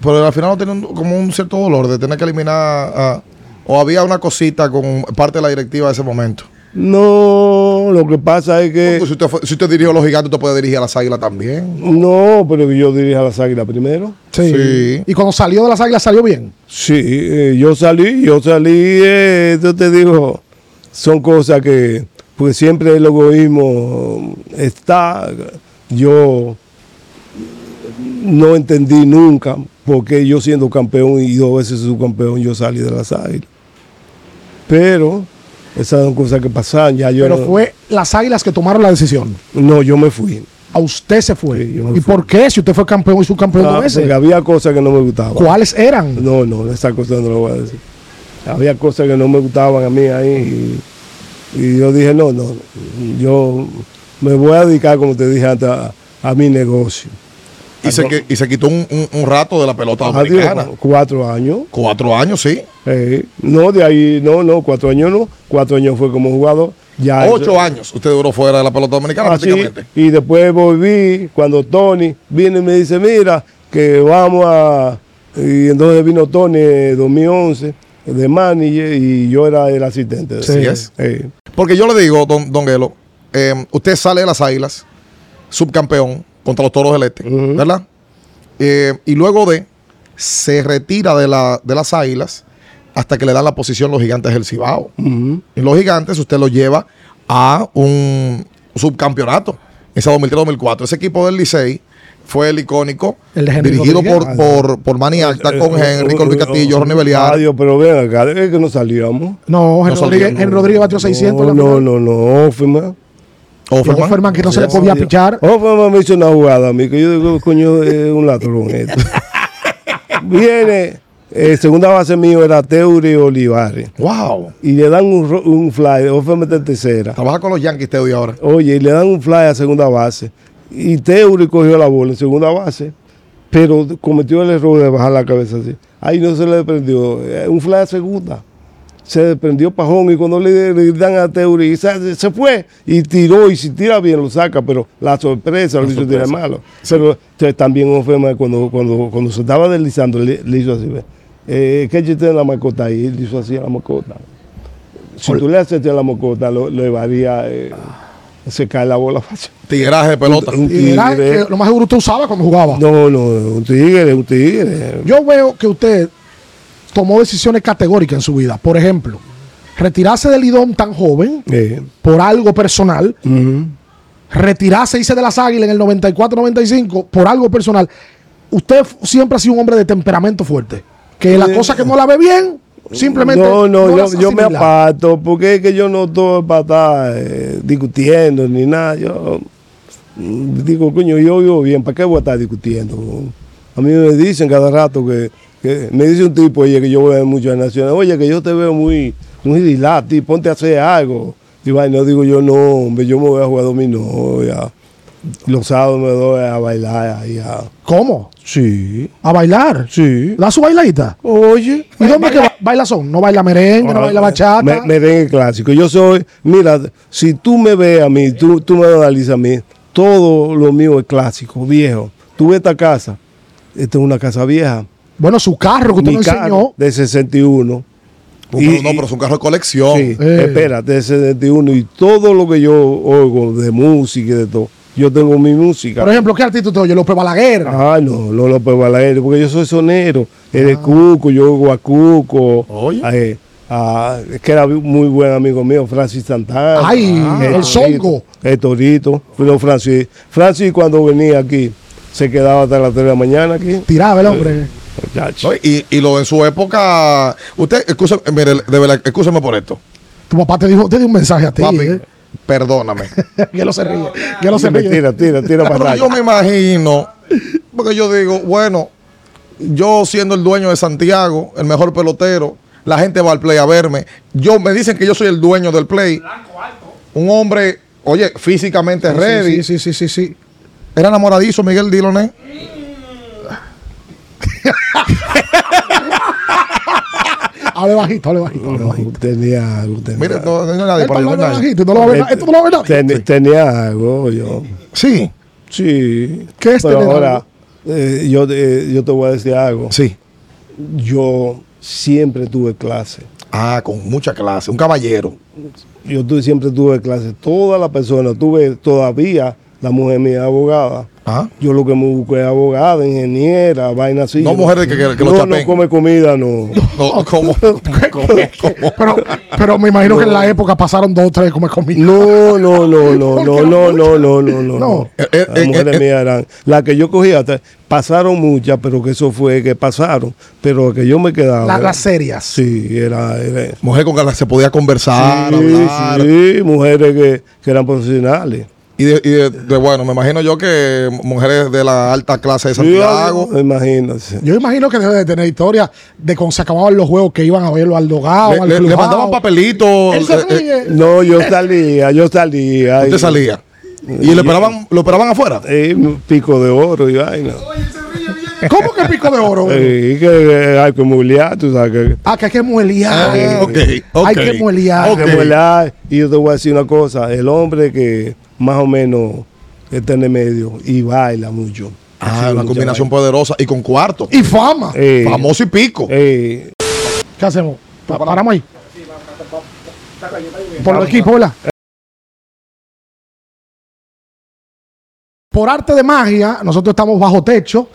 Pero al final no tenía un- como un cierto dolor de tener que eliminar a- o había una cosita con parte de la directiva de ese momento. No, lo que pasa es que. Porque si usted, fue- si usted dirigió a los gigantes, usted puede dirigir a las águilas también. No, pero yo dirigí a las águilas primero. Sí. Sí. Y cuando salió de las águilas salió bien. Sí, eh, yo salí, yo salí, eh, yo te digo, son cosas que, porque siempre el egoísmo está, yo no entendí nunca por qué yo siendo campeón y dos veces subcampeón yo salí de las águilas. Pero esas son cosas que pasan, ya yo Pero no, fue las águilas que tomaron la decisión. no, yo me fui. A usted se fue. Sí, ¿Y fui. por qué? Si usted fue campeón y subcampeón Ah, dos veces. porque había cosas que no me gustaban. ¿Cuáles eran? No, no, esa cosa no lo voy a decir. Había cosas que no me gustaban a mí ahí y, y yo dije, no, no, yo me voy a dedicar, como te dije antes, a, a mi negocio. Y se, y se quitó un, un- un rato de la pelota dominicana. cuatro años. Cuatro años, sí. eh, no, de ahí, no, no, cuatro años no. Cuatro años fue como jugador. Ya Ocho eso- años usted duró fuera de la pelota dominicana Así, prácticamente. y después volví cuando Tony vino y me dice, mira, que vamos a... Y entonces vino Tony en 2011 de manager y yo era el asistente. de Sí. es. Eh, Porque yo le digo, don, don Gelo, eh, usted sale de las águilas, subcampeón contra los toros del este. ¿verdad? Eh, y luego de, se retira de, la, de las águilas hasta que le dan la posición los gigantes del Cibao. Y los gigantes usted los lleva a un subcampeonato ese 2003-2004. Ese equipo del Licey fue el icónico, El de Henry dirigido por, por, por Manny Acta, Eh, con eh, Henry, Colby eh, Castillo, eh, Ronnie Beliar. Adiós, pero ven acá, es que no salíamos. No, Henry No Rodríguez, Rodríguez batió 600. en la No, final. no, no, Offerman. Offerman. Offerman, que no se le podía pichar. Offerman me hizo una jugada a mí, que yo digo, coño, es un ladrón esto. Viene, eh, segunda base mío era Teuri Olivares. Wow. Y le dan un, un fly, Offerman está en tercera. Trabaja con los Yankees de ahora. Oye, y le dan un fly a segunda base. Y Teuri cogió la bola en segunda base, pero cometió el error de bajar la cabeza así. Ahí no se le desprendió. eh, Un fly a segunda. Se desprendió Pajón y cuando le, le dan a Teuri, se, se fue y tiró. Y si tira bien lo saca, pero la sorpresa lo hizo tirar malo. Pero entonces, también Ofema cuando, cuando, cuando se estaba deslizando, le, le hizo así. Eh, ¿Qué chiste en la mascota? ahí? él hizo así a la mascota. Si tú le haces a la mascota, lo, lo llevaría, eh, se cae la bola fácil. Tigueraje de pelota. Un tigre. que lo más seguro usted usaba cuando jugaba. No, no, un tigre, un tigre. Yo veo que usted tomó decisiones categóricas en su vida. Por ejemplo, retirarse del Lidón tan joven Eh, por algo personal, ujú. retirarse, irse de las águilas en el 94-95 por algo personal. Usted siempre ha sido un hombre de temperamento fuerte. Que la cosa que no la ve bien, simplemente. No, no, yo, yo me aparto porque es que yo no estoy para estar eh, discutiendo ni nada. Yo mm, digo, coño, yo vivo bien, ¿para qué voy a estar discutiendo? A mí me dicen cada rato que, que me dice un tipo, oye, que yo veo mucho en Naciones, oye, que yo te veo muy, muy dilati, ponte a hacer algo. Y va, no digo yo, no, hombre, yo me voy a jugar dominó, ya. Los sábados me doy a bailar ahí. a- ¿Cómo? Sí, A bailar. sí. Da su bailadita. Oye. ¿Y dónde que ba- baila son? No baila merengue, no baila bachata. Me, merengue clásico. Yo soy, mira, si tú me ves a mí, tú, tú me analizas a mí, todo lo mío es clásico, viejo. Tú ves esta casa, esta es una casa vieja. Bueno, su carro que usted Mi nos carro enseñó. de 61. No, Y- pero, no, pero es un carro de colección. Sí, Eh. espérate, de 61. Y todo lo que yo oigo de música y de todo, yo tengo mi música. Por ejemplo, ¿qué artista usted oye? López Balaguer. Ah, no, no López Balaguer, porque yo soy sonero. Es de Cuco, yo oigo a Cuco. Oye. eh, a- es que era muy buen amigo mío, Francis Santana. Ay, el Torito, Songo. El Torito. Pero Francis, Francis cuando venía aquí, se quedaba hasta las 3 de la mañana aquí. Tiraba el hombre. Y, y lo en su época. Usted, excúseme, mire, de verdad, excúseme por esto. Tu papá te dijo, te dio un mensaje a ti. Papi, ¿eh? perdóname. que lo se ríe. Que lo se ríe. Tira, tira, tira para Pero atrás. yo me imagino, porque yo digo, bueno, yo siendo el dueño de Santiago, el mejor pelotero, la gente va al play a verme. Yo me dicen que yo soy el dueño del play. Un hombre, oye, físicamente ready. Sí, sí, sí, sí, sí. Era enamoradizo Miguel Diloné. Hable bajito, hable bajito, hable bajito. Tenía algo. Tenía, Mire, no, nadie Él por ahí, no hay está hablando nadie. bajito, no lo va a ver na- Esto no lo va a ver nadie. Ten- tenía algo yo. Sí, Sí. ¿Qué es Pero tener ahora, algo? eh, yo, eh, yo te voy a decir algo. sí. Yo siempre tuve clase. Ah, con mucha clase. Un caballero. Yo tuve, siempre tuve clase. Todas las personas, tuve todavía la mujer mía abogada. Ah. Yo lo que me busco es abogada, ingeniera, vaina así. No mujeres que- que- que lo no, chapen. no come comida, no. No, ¿cómo? Pero, pero me imagino que en la época pasaron dos o tres como comida. No, no, no, no, no, no, no, no, no, no. No. Eh, eh, Las eh, mujeres eh, mías eran. Las que yo cogía, hasta- pasaron muchas, pero que eso fue que pasaron. Pero que yo me quedaba. La- las serias. Sí, era. era Mujer con que se podía conversar, hablar. sí, sí, mujeres que, que eran profesionales. Y, de, y de- de, bueno, me imagino yo que mujeres de la alta clase de Santiago. imagínate. Yo imagino que debe de tener historia de cuando se acababan los juegos que iban a verlo al dogado, le, al le- le mandaban papelitos. Eh, eh. No, yo salía, yo salía. usted y- salía. Y lo esperaban, lo esperaban afuera. eh, un pico de oro y vaina. ¿Cómo que pico de oro? Eh, y que hay que mulear, tú sabes que. Ah, que hay que muelear. Ah, ok, ok. Hay que muelear. Hay que mulear. Y yo te voy a decir una cosa: el hombre que más o menos está en el medio y baila mucho. Ah, una combinación poderosa y con cuarto. Y fama. Eh, Famoso y pico. eh, ¿Qué hacemos? Pa- Paramos ahí. Por el equipo, ¿verdad? Por arte de magia, nosotros estamos bajo techo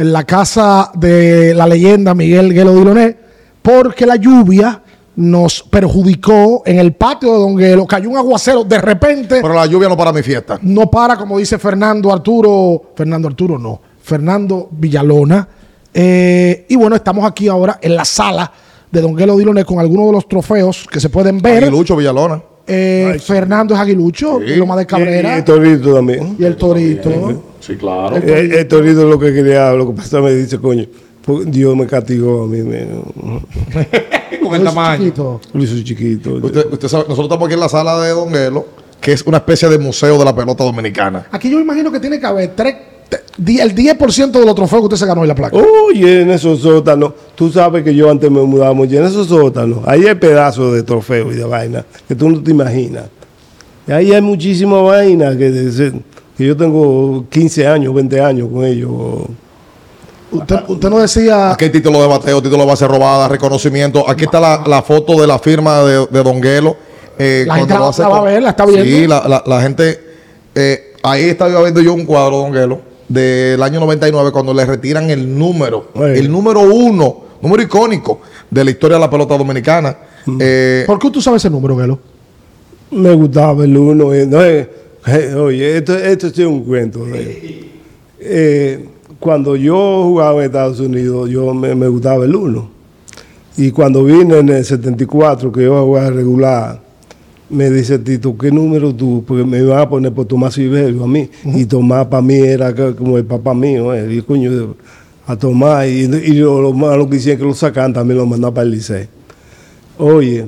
en la casa de la leyenda Miguel Guelo Diloné, porque la lluvia nos perjudicó en el patio de Donguelo. Cayó un aguacero de repente. Pero la lluvia no para mi fiesta. no para, como dice Fernando Arturo. Fernando Arturo no. Fernando Villalona. Eh, y bueno, estamos aquí ahora en la sala de Donguelo Diloné con algunos de los trofeos que se pueden ver. Lucho Villalona. Eh, Fernando es Aguilucho, Sí. Loma de Y, y Cabrera el torito también. y el Torito. Sí, claro. El, el torito es lo que quería, lo que pasa me dice, coño, pues Dios me castigó a mí, me, Con el Luis tamaño. Chiquito. lo hizo chiquito. Usted, usted sabe, nosotros estamos aquí en la sala de Donguelo, que es una especie de museo de la pelota dominicana. Aquí yo imagino que tiene que haber tres, el 10% de los trofeos que usted se ganó en la placa. Oye, en esos sótanos, tú sabes que yo antes me mudaba mucho, en esos sótanos, ahí hay pedazos de trofeo y de vaina que tú no te imaginas. Y ahí hay muchísima vaina que, yo tengo 15 años, 20 años con ellos. Usted, usted no decía. Aquí hay título de bateo, título de base robada, reconocimiento. Aquí está la, la foto de la firma de, de Donguelo. eh, La gente la- va a ver, la está viendo. Sí, la, la- la gente. eh, ahí estaba viendo yo un cuadro, Donguelo, del año 99, cuando le retiran el número, Ay. el número uno, número icónico de la historia de la pelota dominicana. Mm. Eh, ¿Por qué tú sabes ese número, Gelo? Me gustaba el uno. eh, no, eh, eh, oye, esto, esto es un cuento. eh. Eh, cuando yo jugaba en Estados Unidos, yo me, me gustaba el uno. Y cuando vine en el 74, que yo iba a jugar regular, me dice Tito, ¿qué número tú? Porque me iban a poner por Tomás Iberio a mí. Y Tomás para mí era como el papá mío. eh. Y coño, a Tomás. Y, y lo, lo malo que hicieron que lo sacan también lo mandaban para el liceo. Oye,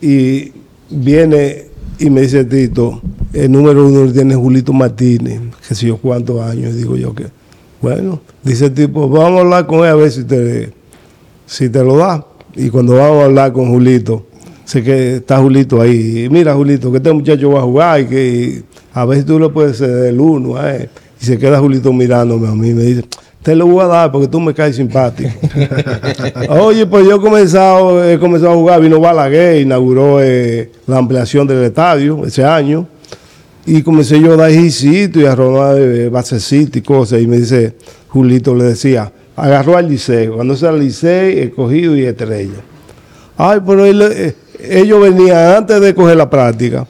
y viene y me dice Tito, el número uno lo tiene Julito Martínez, que sé yo cuántos años, y digo yo que, bueno, dice el tipo, vamos a hablar con él a ver si te, si te lo da. Y cuando vamos a hablar con Julito, sé que está Julito ahí, mira Julito, que este muchacho va a jugar y que a si tú le puedes ceder el uno a él. Y se queda Julito mirándome a mí y me dice, te lo voy a dar porque tú me caes simpático. Oye, pues yo he comenzado, he comenzado a jugar, vino Balaguer, inauguró eh, la ampliación del estadio ese año. Y comencé yo a dar hijicitos y a robar eh, basecitos y cosas. Y me dice, Julito le decía, agarró al liceo. Cuando sea el liceo, escogido y estrella. Ay, pero él, eh, ellos venían antes de coger la práctica.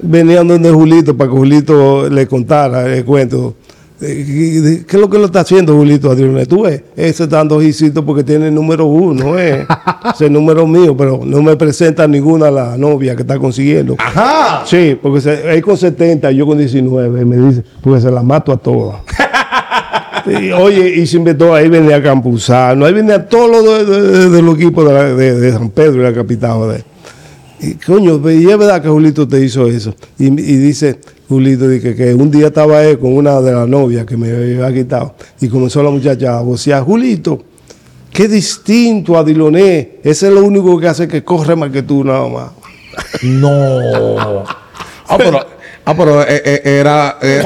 Venían donde Julito para que Julito le contara el cuento. Eh, ¿Qué es lo que lo está haciendo Julito Adrián? Tú ves, ese está dando hijicitos porque tiene el número uno, eh. es el número mío, pero no me presenta ninguna la novia que está consiguiendo. Ajá. Sí, porque se, él con 70, yo con 19, me dice, porque se la mato a todas. Y, oye, y se inventó, ahí venía Campuzano, ahí venía todo lo de, de- de los equipos de, la- de- de San Pedro y la capital. de- y coño, y es verdad que Julito te hizo eso. Y, y dice Julito dice, que un día estaba él con una de las novias que me había quitado y comenzó la muchacha a vocear, Julito, qué distinto a Diloné, ese es lo único que hace que corre más que tú nada más. No. Ah, pero, ah, pero eh, eh, era. eh,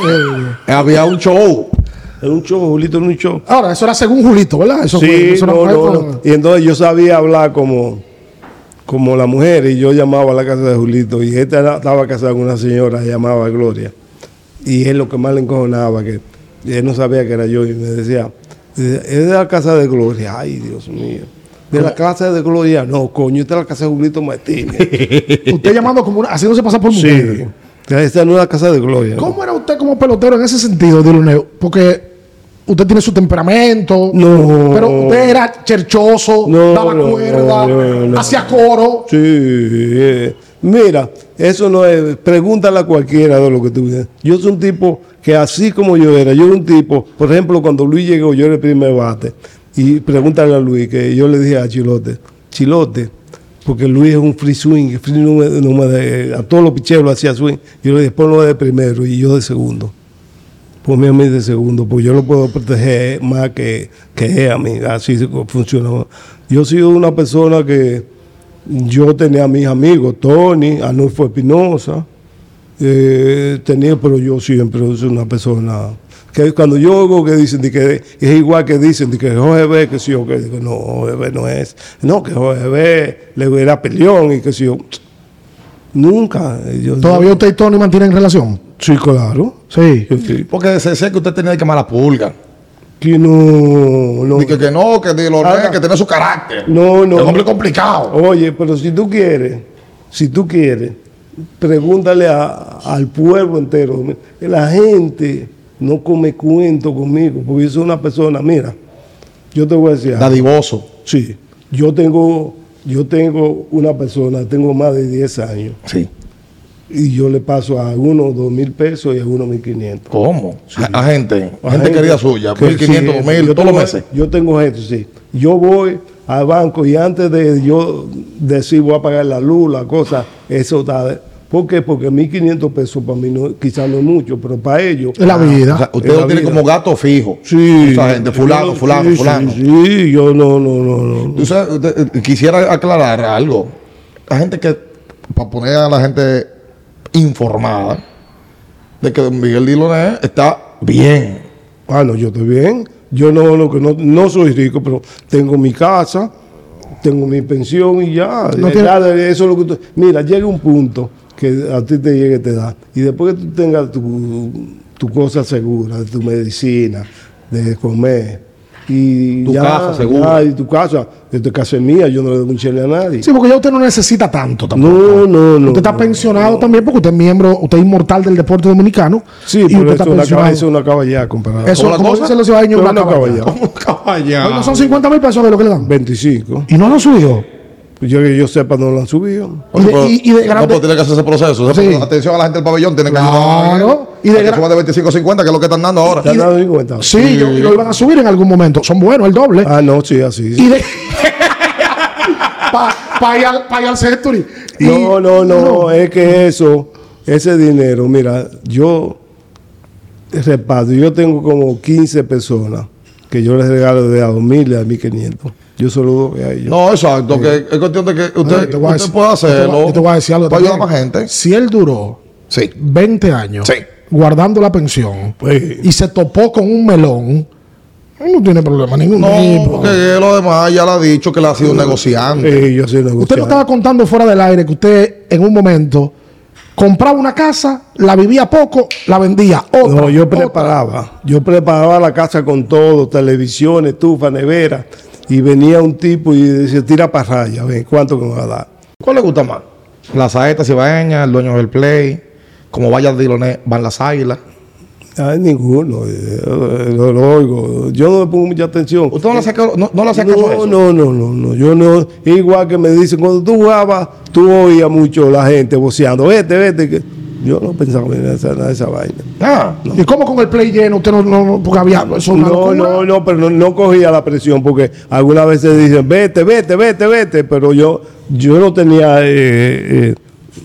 había un show. Es un show, Julito en un show. Ahora, eso era según Julito, ¿verdad? Eso Sí, fue- eso no, no, no. Y entonces yo sabía hablar como, como la mujer y yo llamaba a la casa de Julito y esta estaba casada con una señora llamaba Gloria. Y él lo que más le encojonaba, que él no sabía que era yo y me decía, es de la casa de Gloria. Ay, Dios mío. De la casa de Gloria, no, coño, esta es la casa de Julito Martínez. Usted llamando como una, haciéndose pasar por mujer. sí. Esta no es la casa de Gloria. ¿Cómo era usted como pelotero en ese sentido, Diloneo? Porque usted tiene su temperamento, No. pero usted era cherchoso, No, daba no, cuerda, no, hacía coro. Sí, eh, mira, eso no es, pregúntale a cualquiera de lo que tú. Yo soy un tipo que así como yo era, yo era un tipo, por ejemplo, cuando Luis llegó, yo era el primer bate, y pregúntale a Luis, que yo le dije a Chilote, Chilote, porque Luis es un free swing, free no me- no me de- a todos los picheros lo hacía swing, yo le dije, ponlo de primero y yo de segundo. Ponme a mí de segundo, porque yo lo puedo proteger más que, que a mí. Así funciona. Yo he sido una persona que yo tenía a mis amigos, Tony, Anulfo Espinosa, eh, tenía, pero yo siempre soy una persona que cuando yo oigo que dicen de que es igual que dicen de que Jorge B, que si yo, que digo, no, Jorge B no es, no, que Jorge B le era peleón y que si yo, nunca. Yo, ¿Todavía usted y Tony mantienen relación? Sí, claro. Sí. Sí. Porque se decía que usted tenía que quemar la pulga. Que no, no. Que, que no, que de los Ah, que tiene su carácter. No, no. Es un hombre complicado. Oye, pero si tú quieres, si tú quieres, pregúntale a- al pueblo entero. La gente no come cuento conmigo, porque yo soy una persona, mira, yo te voy a decir. Dadivoso. sí, yo tengo, yo tengo una persona, tengo más de 10 años, Sí. y yo le paso a uno dos mil pesos y a uno mil quinientos. ¿Cómo? A, a gente. A gente querida suya. que 1500, sí, 2000, yo todos los meses. Yo tengo gente, sí. Yo voy al banco y antes de yo decir voy a pagar la luz, la cosa, eso está. ¿Por qué? Porque 1.500 pesos para mí no, quizás no es mucho, pero para ellos. Es la vida. O sea, usted Es lo tiene vida. como gato fijo. Sí. Esa gente, fulano, Yo- fulano, sí, fulano. Sí, sí, yo no, no, no, no. Tú sabes, usted, eh, quisiera aclarar algo. La gente que, para poner a la gente informada, de que don Miguel Diloné está bien. Ah, no, yo estoy bien. Yo no, no, que no, no soy rico, pero tengo mi casa, tengo mi pensión y ya. No Eh, tiene- ya, eso es lo que tú- Mira, llega un punto que a ti te llegue te da. Y después que tú tengas tu, tu cosa segura, de tu medicina, de comer. Y Tu ya, casa segura. ya, y tu casa, esta casa es mía, yo no le doy un chile a nadie. Sí, porque ya usted no necesita tanto tampoco. no, no, no. usted está no, pensionado también porque usted es miembro, usted es inmortal del deporte dominicano. Sí, y pero usted eso está es una, eso es una caballá comparado. Eso, ¿Cómo la como cosa? dicen los ciudadanos, una una caballa. caballa. Un caballero. Oye, no son 50 mil pesos de lo que le dan. 25. Y no lo han subido. Yo que yo sepa, no lo han subido. Y de- y- y de no, grande- pero tiene que hacer ese proceso. Sí. Atención a la gente del pabellón, tiene que Claro. Y de de que gra- suba de 25 a 50, que es lo que están dando ahora. ¿Te has dado ni cuenta? Sí, yo- lo iban a subir en algún momento. Son buenos, el doble. Ah, no, sí, así. sí. Y de. Para ir al, pa ir al Century. Y- No, no, no, es que eso, ese dinero, mira, yo reparto, yo tengo como 15 personas que yo les regalo de a 2.000 y a 1.500. Yo doy a ellos. No, exacto. Que es cuestión de que Yo usted, usted decir- yo te voy a- hacerlo. Yo te voy a decir algo Para ayudar a también. más gente. Si él duró Sí. 20 años Sí. guardando la pensión Pues, y se topó con un melón, no tiene problema ninguno. No, porque lo demás ya le ha dicho que le ha sido un negociante. eh, yo soy Usted no negociante. estaba contando fuera del aire que usted en un momento compraba una casa, la vivía poco, la vendía. Otra, No, yo otra. preparaba. Yo preparaba la casa con todo, televisión, estufa, nevera. Y venía un tipo y decía, tira para raya, ven, ¿cuánto que me va a dar? ¿Cuál le gusta más? La saeta cibaeña, el dueño del play, como vaya Diloné, van las águilas. Ay, ninguno, eh, lo, lo oigo. Yo no le pongo mucha atención. ¿Usted no le hace, caso- no, no le hace caso a No, eso? no, no, no, no, yo no, igual que me dicen, cuando tú jugabas, tú oías mucho la gente voceando, vete, vete, que yo no pensaba en esa, en esa vaina. Ah, ¿Y cómo con el play lleno? Usted no, no, no- porque había eso No, no, no, pero no, no cogía la presión porque algunas veces dicen, vete, vete, vete, vete, pero yo, yo no tenía eh, eh,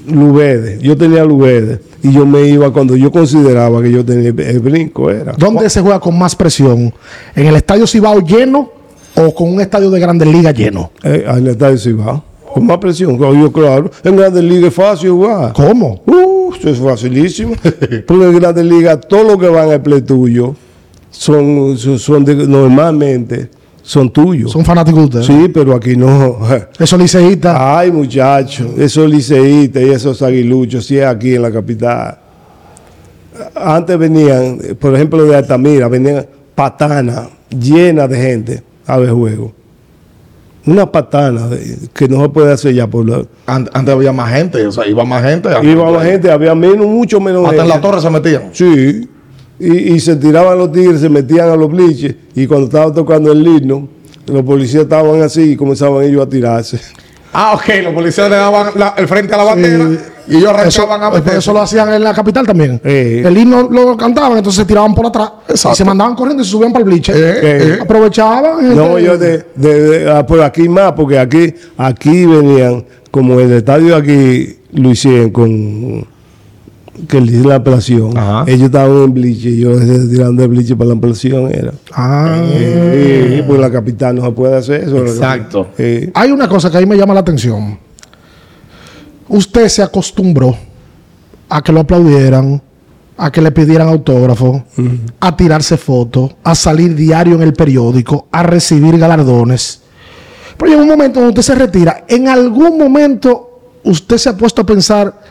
lubede, yo tenía lubede y yo me iba cuando yo consideraba que yo tenía el brinco, era. ¿Dónde se juega con más presión? ¿En el estadio Cibao lleno o con un estadio de Grandes Ligas lleno? Eh, al estadio Cibao. Con más presión, claro, yo claro. En Grandes Ligas es fácil jugar. ¿Cómo? Uh, eso es facilísimo. Porque en Grandes Ligas, todos los que van al play tuyo son, son, de- normalmente son tuyos. Son fanáticos de ustedes. Sí, pero aquí no. Esos liceístas. Ay, muchachos, esos liceístas y esos aguiluchos, sí es aquí en la capital. Antes venían, por ejemplo, de Altamira, venían patanas llenas de gente a ver juego. Una patana de- que no se puede hacer ya por la. an- antes había más gente, o sea, iba más gente. Iba la gente, había menos, mucho menos Hasta en la torre se metían. Sí. Y, y se tiraban los tigres, se metían a los bliches. Y cuando estaba tocando el himno, los policías estaban así y comenzaban ellos a tirarse. Ah, ok, los policías le daban la- el frente a la bandera y ellos Eso, arrancaban a eh, meter. eso lo hacían en la capital también. Eh. El himno lo cantaban, entonces se tiraban por atrás Exacto. y se mandaban corriendo y se subían para el bleacher. Eh, eh. Aprovechaban. No, este, yo de, de- de- ah, por aquí más, porque aquí, aquí venían, como el estadio aquí lo hicieron con que le hice la ampliación. Ajá. Ellos estaban en bleacher, yo les tirando de bleacher para la ampliación era. Ah. Eh, pues la capital no se puede hacer eso. Exacto. Eh, Hay una cosa que ahí me llama la atención. Usted se acostumbró a que lo aplaudieran, a que le pidieran autógrafo, a tirarse fotos, a salir diario en el periódico, a recibir galardones. Pero llega un momento donde usted se retira. En algún momento usted se ha puesto a pensar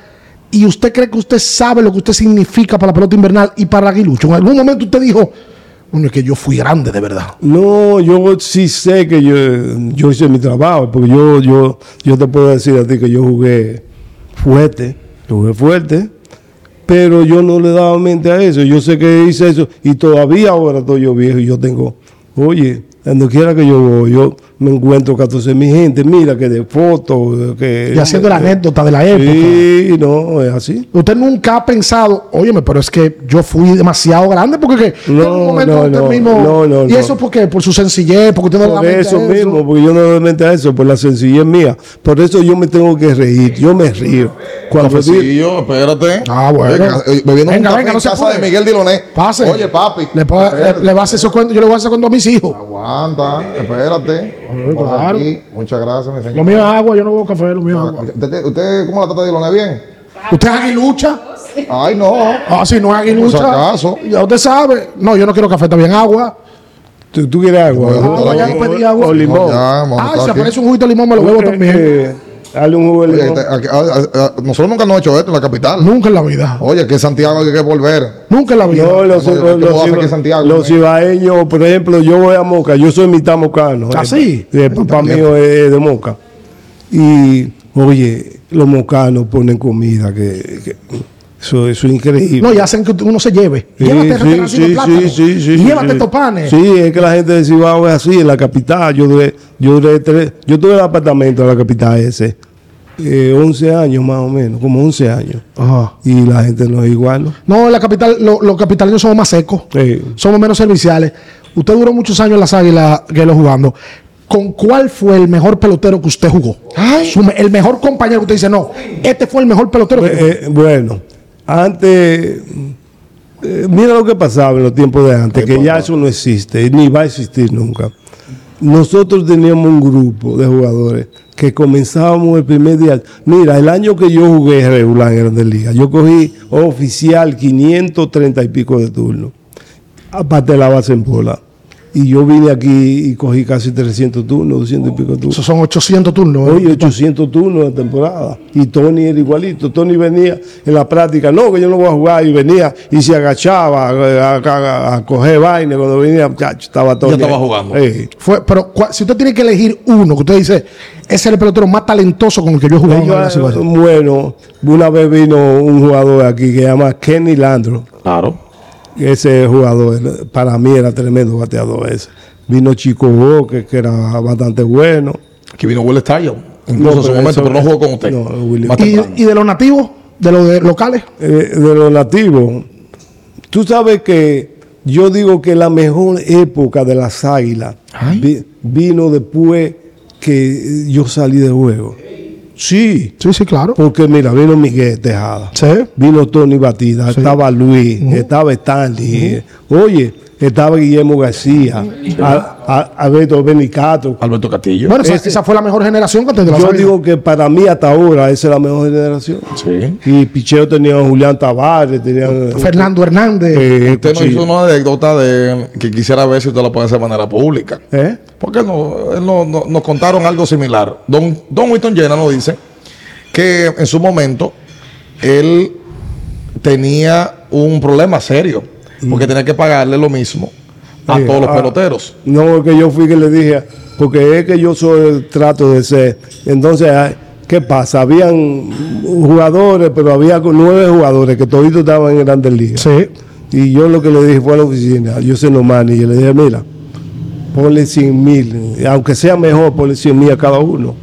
y usted cree que usted sabe lo que usted significa para la pelota invernal y para Aguilucho. En algún momento usted dijo, coño, que yo fui grande de verdad? No, yo sí sé que yo, yo hice mi trabajo, porque yo, yo, yo te puedo decir a ti que yo jugué fuerte, yo jugué fuerte, pero yo no le daba mente a eso. Yo sé que hice eso y todavía ahora estoy yo viejo y yo tengo, oye, donde quiera que yo voy, yo me encuentro 14 mi gente, mira que de fotos, que... Y haciendo la anécdota de la época. Sí, no, es así. Usted nunca ha pensado, óyeme, pero es que yo fui demasiado grande porque que No, en un momento no, usted no, mismo. no, no, y no. eso porque por su sencillez, porque usted no le da Por mente eso a mismo, porque yo no le mente a eso, por la sencillez mía. Por eso yo me tengo que reír, yo me río. Cuando Cafecillo, espérate. Ah, bueno. Oye, eh, bebiendo Venga, un venga, en no se casa de Miguel Diloné. Pase. Oye, papi. Le, puedo- le, le va a hacer esos cuentos, yo le voy a hacer cuento a mis hijos. Aguanta, espérate. Claro. aquí. Muchas gracias, mi señor. Lo mío es agua, yo no bebo café, lo mío es agua. ¿Usted, usted cómo la trata de Diloné? ¿Bien? ¿Usted es aguilucha? Ay, no. Ah, si no es aguilucha. Por si acaso. Ya usted sabe. No, yo no quiero café, está bien agua. ¿Tú, tú quieres agua? O- ya o- pedí agua. O limón. No, ya, Ah, si aparece un juguito de limón, me lo bebo también. Eh, dale un Oye, limón. este, ah, ah, ah, nosotros nunca hemos hecho esto en la capital. Nunca en la vida. Oye, que Santiago hay que volver. Nunca en la vida. No, los, Como yo- los- ¿qué puedo hacer los- aquí en Santiago, los eh? ibaeños, por ejemplo, yo voy a Moca, yo soy mitad mocano. ¿Ah, eh, sí? El papá mío es de Moca. Y, oye, los mocanos ponen comida, que, que eso, eso es increíble. No, y hacen que uno se lleve. Sí, Llévate sí, sí, plátano. sí, sí, sí, Llévate estos panes. Sí, es que la gente de Cibao es así, en la capital. Yo duré, yo duré tres, yo tuve el apartamento en la capital ese, eh, 11 años más o menos, como 11 años. Ajá. Y la gente no es igual, ¿no? La capital, lo- los capitalinos somos más secos. Sí. Somos menos serviciales. Usted duró muchos años en las águilas que lo jugando. ¿Con cuál fue el mejor pelotero que usted jugó? Su el mejor compañero que usted dice, no, este fue el mejor pelotero que Eh, eh, bueno, antes, eh, mira lo que pasaba en los tiempos de antes, que ya eso no existe, ni va a existir nunca. Nosotros teníamos un grupo de jugadores que comenzábamos el primer día. Mira, el año que yo jugué regular en Grandes Ligas, yo cogí oficial 530 y pico de turnos, aparte de la base en bola. Y yo vine aquí y cogí casi 300 turnos, 200 y pico turnos. Esos son 800 turnos. ¿eh? Oye, 800 turnos de temporada. Y Tony era igualito. Tony venía en la práctica, no, que yo no voy a jugar. Y venía y se agachaba a, a- a- a coger vaina. Cuando venía, muchacho, estaba Tony. estaba jugando. Sí. Fue, pero si usted tiene que elegir uno, que usted dice, ese es el pelotero más talentoso con el que yo he jugado. en la Ellos, Águilas Cibaeñas". bueno, una vez vino un jugador aquí que se llama Kenny Landro. Claro. Ese jugador, para mí era tremendo bateador ese. Vino Chico Boque, que era bastante bueno. Aquí vino Will Stallion. Incluso No, en su momento, eso- pero no jugó con usted. no, y, de los nativos, de los de locales. eh, de los nativos, tú sabes que yo digo que la mejor época de las águilas vi- vino después que yo salí de juego. Sí, Sí, sí, claro. porque mira, vino Miguel Tejada, Sí. vino Tony Batida, estaba Luis, estaba Stanley, oye, estaba Guillermo García, a- a- Alberto Benicato. Alberto Castillo. Bueno, esa, esa fue la mejor generación que las Yo digo que para mí hasta ahora esa es la mejor generación. sí. Y Picheo tenía a Julián Tavares, tenía Fernando Hernández. eh, Usted nos sí. hizo una anécdota de que quisiera ver si usted la puede hacer de manera pública. ¿Eh? Porque no, no- no- nos contaron algo similar. Don, Don Winston Llena nos dice que en su momento él tenía un problema serio, porque tenía que pagarle lo mismo a todos los ah, peloteros. No, que yo fui que le dije, porque es que yo soy el trato de ser. Entonces, ay, ¿qué pasa? Habían jugadores, pero había nueve jugadores que toditos estaban en grandes ligas. Sí. Y yo lo que le dije fue a la oficina, yo sé no y yo le dije, mira, ponle 100 mil, aunque sea mejor, ponle 100 mil a cada uno,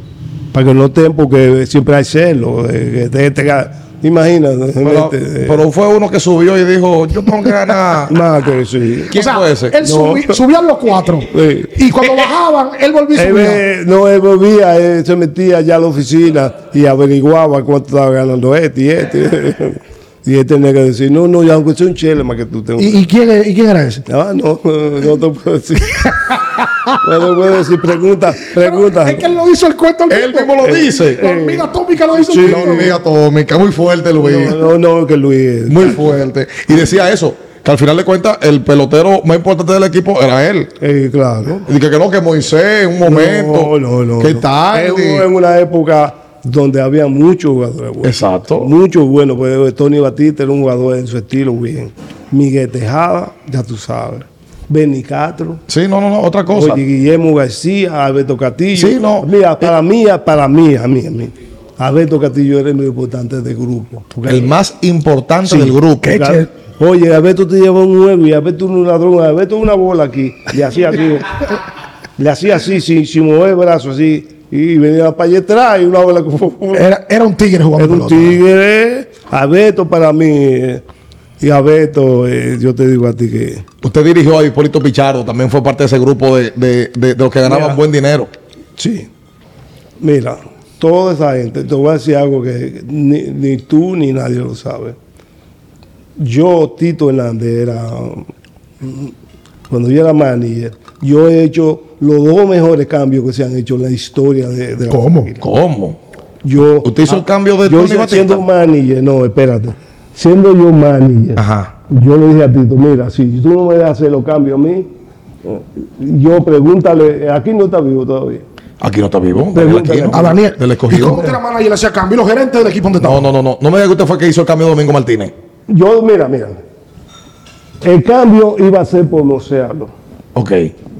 para que no estén, porque siempre hay celo. eh, que este ga- Imagínate. Pero, este, eh, pero fue uno que subió y dijo, yo tengo que ganar. más que sí. ¿Quién o sea, fue ese? él subi- subían los cuatro. Sí. Y cuando bajaban, él volvía subía. eh, no, él volvía, él se metía allá a la oficina y averiguaba cuánto estaba ganando este y este. Y él tenía que decir, no, no, ya aunque sea un chele más que tú tengas. ¿Y, y quién, es- ¿Y quién era ese? Ah, no, no te puedo decir. No te puedo decir, pregunta, pregunta. Es que él lo hizo el cuento. al Él mismo lo dice. La hormiga atómica lo hizo. Sí, el No, no diga atómica, muy fuerte Luis. No, no, no, que Luis. Muy fuerte. Y decía eso, que al final de cuentas el pelotero más importante del equipo era él. Eh, claro. Y que, que no, que Moisés en un momento. No, no, no. ¿Qué no. tal? Un- en una época donde había muchos jugadores buenos. Exacto. Muchos buenos. Pues Tony Batista era un jugador en su estilo bien. Miguel Tejada, ya tú sabes. Benny Castro. Sí, no, no, no, otra cosa. Oye, Guillermo García, Alberto Castillo. Sí, no. Mira, para mí, para mí, a mí, a mí. Alberto Castillo era el más importante del grupo. El más importante Sí. del grupo. Oye, Alberto te lleva un huevo y Alberto un ladrón, Alberto una bola aquí. Le hacía así. le hacía así, sin, sin mover el brazo, así. Y venía para allá atrás y una bola. Era, era un tigre jugando Era un tigre. Alberto para mí. Y Alberto, eh, yo te digo a ti que. Usted dirigió a Hipólito Pichardo, también fue parte de ese grupo de, de- de- de los que ganaban Mira. buen dinero. Sí. Mira, toda esa gente, te voy a decir algo que ni, ni tú ni nadie lo sabe. Yo, Tito Hernández, era. Cuando yo era manager, yo he hecho los dos mejores cambios que se han hecho en la historia de, de la ¿Cómo? familia. ¿Cómo? Yo, ¿Usted hizo el cambio de yo siendo manager, no, espérate. Siendo yo manager, Ajá. yo le dije a Tito, mira, si tú no me dejas hacer los cambios a mí, yo pregúntale, aquí no está vivo todavía. Aquí no está vivo. Daniel A Daniel. Del ¿Y escogido. cómo usted era manager y le hacía cambio? ¿Y los gerentes del equipo donde No, estaban? no, no, no. No me diga que usted fue el que hizo el cambio de Domingo Martínez. Yo, mira, mira, el cambio iba a ser por Mocealo. Ok,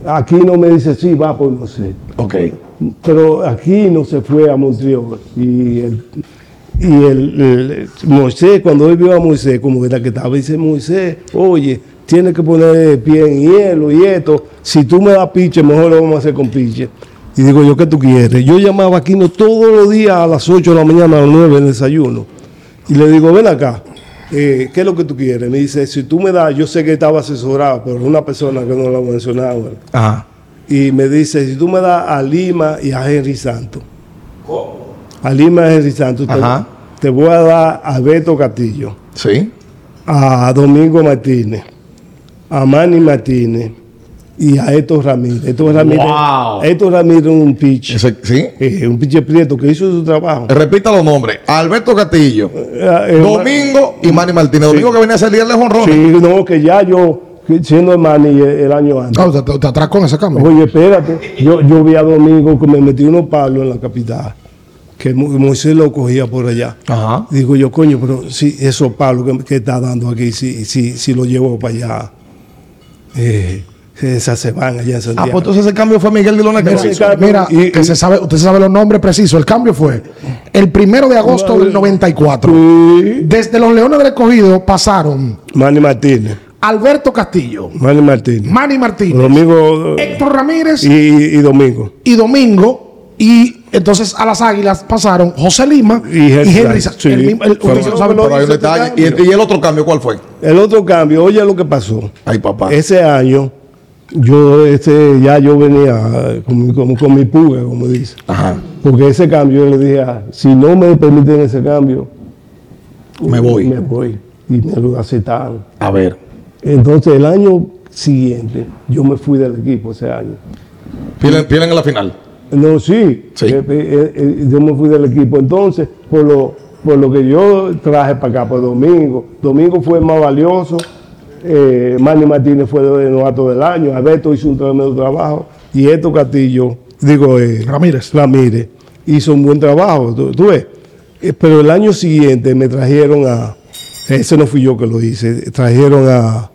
Aquí no me dice, sí, va por Mocealo. ok. Pero aquí no se fue a Montreal. Y el, y el, el- Moisés, cuando él vio a Moisés, como que era que estaba, dice Moisés, oye, tiene que poner el pie en hielo y esto. Si tú me das piche, mejor lo vamos a hacer con piche. Y digo yo, ¿qué tú quieres? Yo llamaba a Aquino todos los días a las 8 de la mañana, a las 9 en el desayuno. Y le digo, ven acá, eh, ¿qué es lo que tú quieres? Me dice, si tú me das, yo sé que estaba asesorado por una persona que no la voy a mencionar ahora Ajá. y me dice, si tú me das a Lima y a Henry Santos, a Lima Henry Santos, te, te voy a dar a Beto Castillo, Sí. a Domingo Martínez, a Manny Martínez y a Héctor Ramírez. Héctor Ramírez, Wow. Héctor Ramírez es un pitch, Ese- sí. eh, un pitch prieto que hizo su trabajo. Repita los nombres. Alberto Castillo, Eh, eh, Domingo y Manny Martínez. Domingo que venía a líder de Juan Sí, no, que ya yo, siendo el Manny el, el año antes. Te, atracó en ese cambio. Oye, espérate, yo, yo vi a Domingo que me metí unos palos en la capital, que Mo- Moisés lo cogía por allá. Ajá. Digo yo, coño, pero si esos palos que, que está dando aquí, si, si, si lo llevo para allá, eh, esas se van allá en Ah, pues entonces ese cambio fue Miguel Dilona que Mira, hizo. mira, Y- que se sabe, usted se sabe los nombres precisos. El cambio fue el primero de agosto del 94. Sí. Desde los Leones del Escogido pasaron Manny Martínez, Alberto Castillo, Manny Martínez, Manny Martínez, Domingo Héctor Ramírez y, y, y Domingo. Domingo. Y entonces a las Águilas pasaron José Lima y, Henry ¿Y, el otro cambio cuál fue? El otro cambio, oye lo que pasó. Ay, papá. Ese año, yo este, ya yo venía eh, con, mi- con, con mi puga, como dice. Ajá. Porque ese cambio, yo le dije, ah, si no me permiten ese cambio, Me voy. Me voy. Y me lo aceptaron. A ver. Entonces, el año siguiente, yo me fui del equipo ese año. Pierden en la final. No, sí. Sí. Eh, eh, eh, yo me fui del equipo. Entonces, por lo, por lo que yo traje para acá, por Domingo, Domingo fue el más valioso. Manny Martínez fue el novato del año. Alberto hizo un tremendo trabajo. Y Esto Castillo, digo, Ramírez. Ramírez, hizo un buen trabajo. ¿Tú, tú ves? Pero el año siguiente me trajeron a. Ese no fui yo que lo hice. Trajeron a.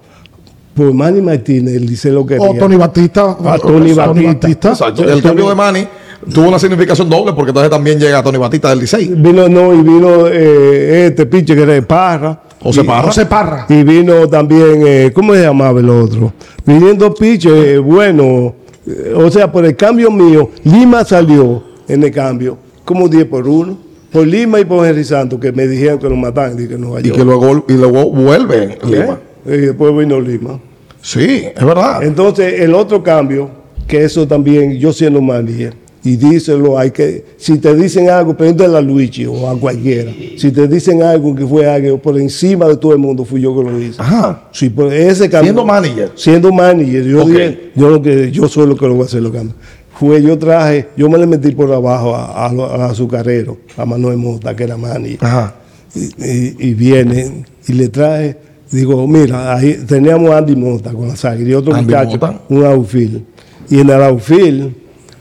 Por Manny Martínez, dice lo que. O Tony Batista. A Tony Batista. Exacto. El cambio de Manny tuvo una significación doble porque entonces también llega Tony Batista del Licey. Vino, no, y vino eh, este pinche que era de Parra. José Y- Parra. José Parra. Y vino también, eh, ¿cómo se llamaba el otro? Viniendo piches, eh, bueno, eh, o sea, por el cambio mío, Lima salió en el cambio como 10 por 1. Por Lima y por Henry Santos, que me dijeron que lo mataban y que no Y que luego, y luego vuelve en Lima. Y después vino Lima. Sí, es verdad. Entonces, el otro cambio, que eso también, yo siendo manager, y díselo, hay que, si te dicen algo, pregúntale a Luigi o a cualquiera. Si te dicen algo que fue algo por encima de todo el mundo, fui yo que lo hice. Ajá. Sí, por ese cambio. Siendo manager. Siendo manager, yo Ok. dije, yo, lo que, yo soy lo que lo voy a hacer los cambios. Fue, yo traje, yo me le metí por abajo a, a, a los azucareros, a Manuel Mota, que era manager Ajá. y, y- y viene y le trae, digo, mira, ahí teníamos a Andy Mota con la sangre y otro Andy muchacho, Mota. un outfield. Y en el outfield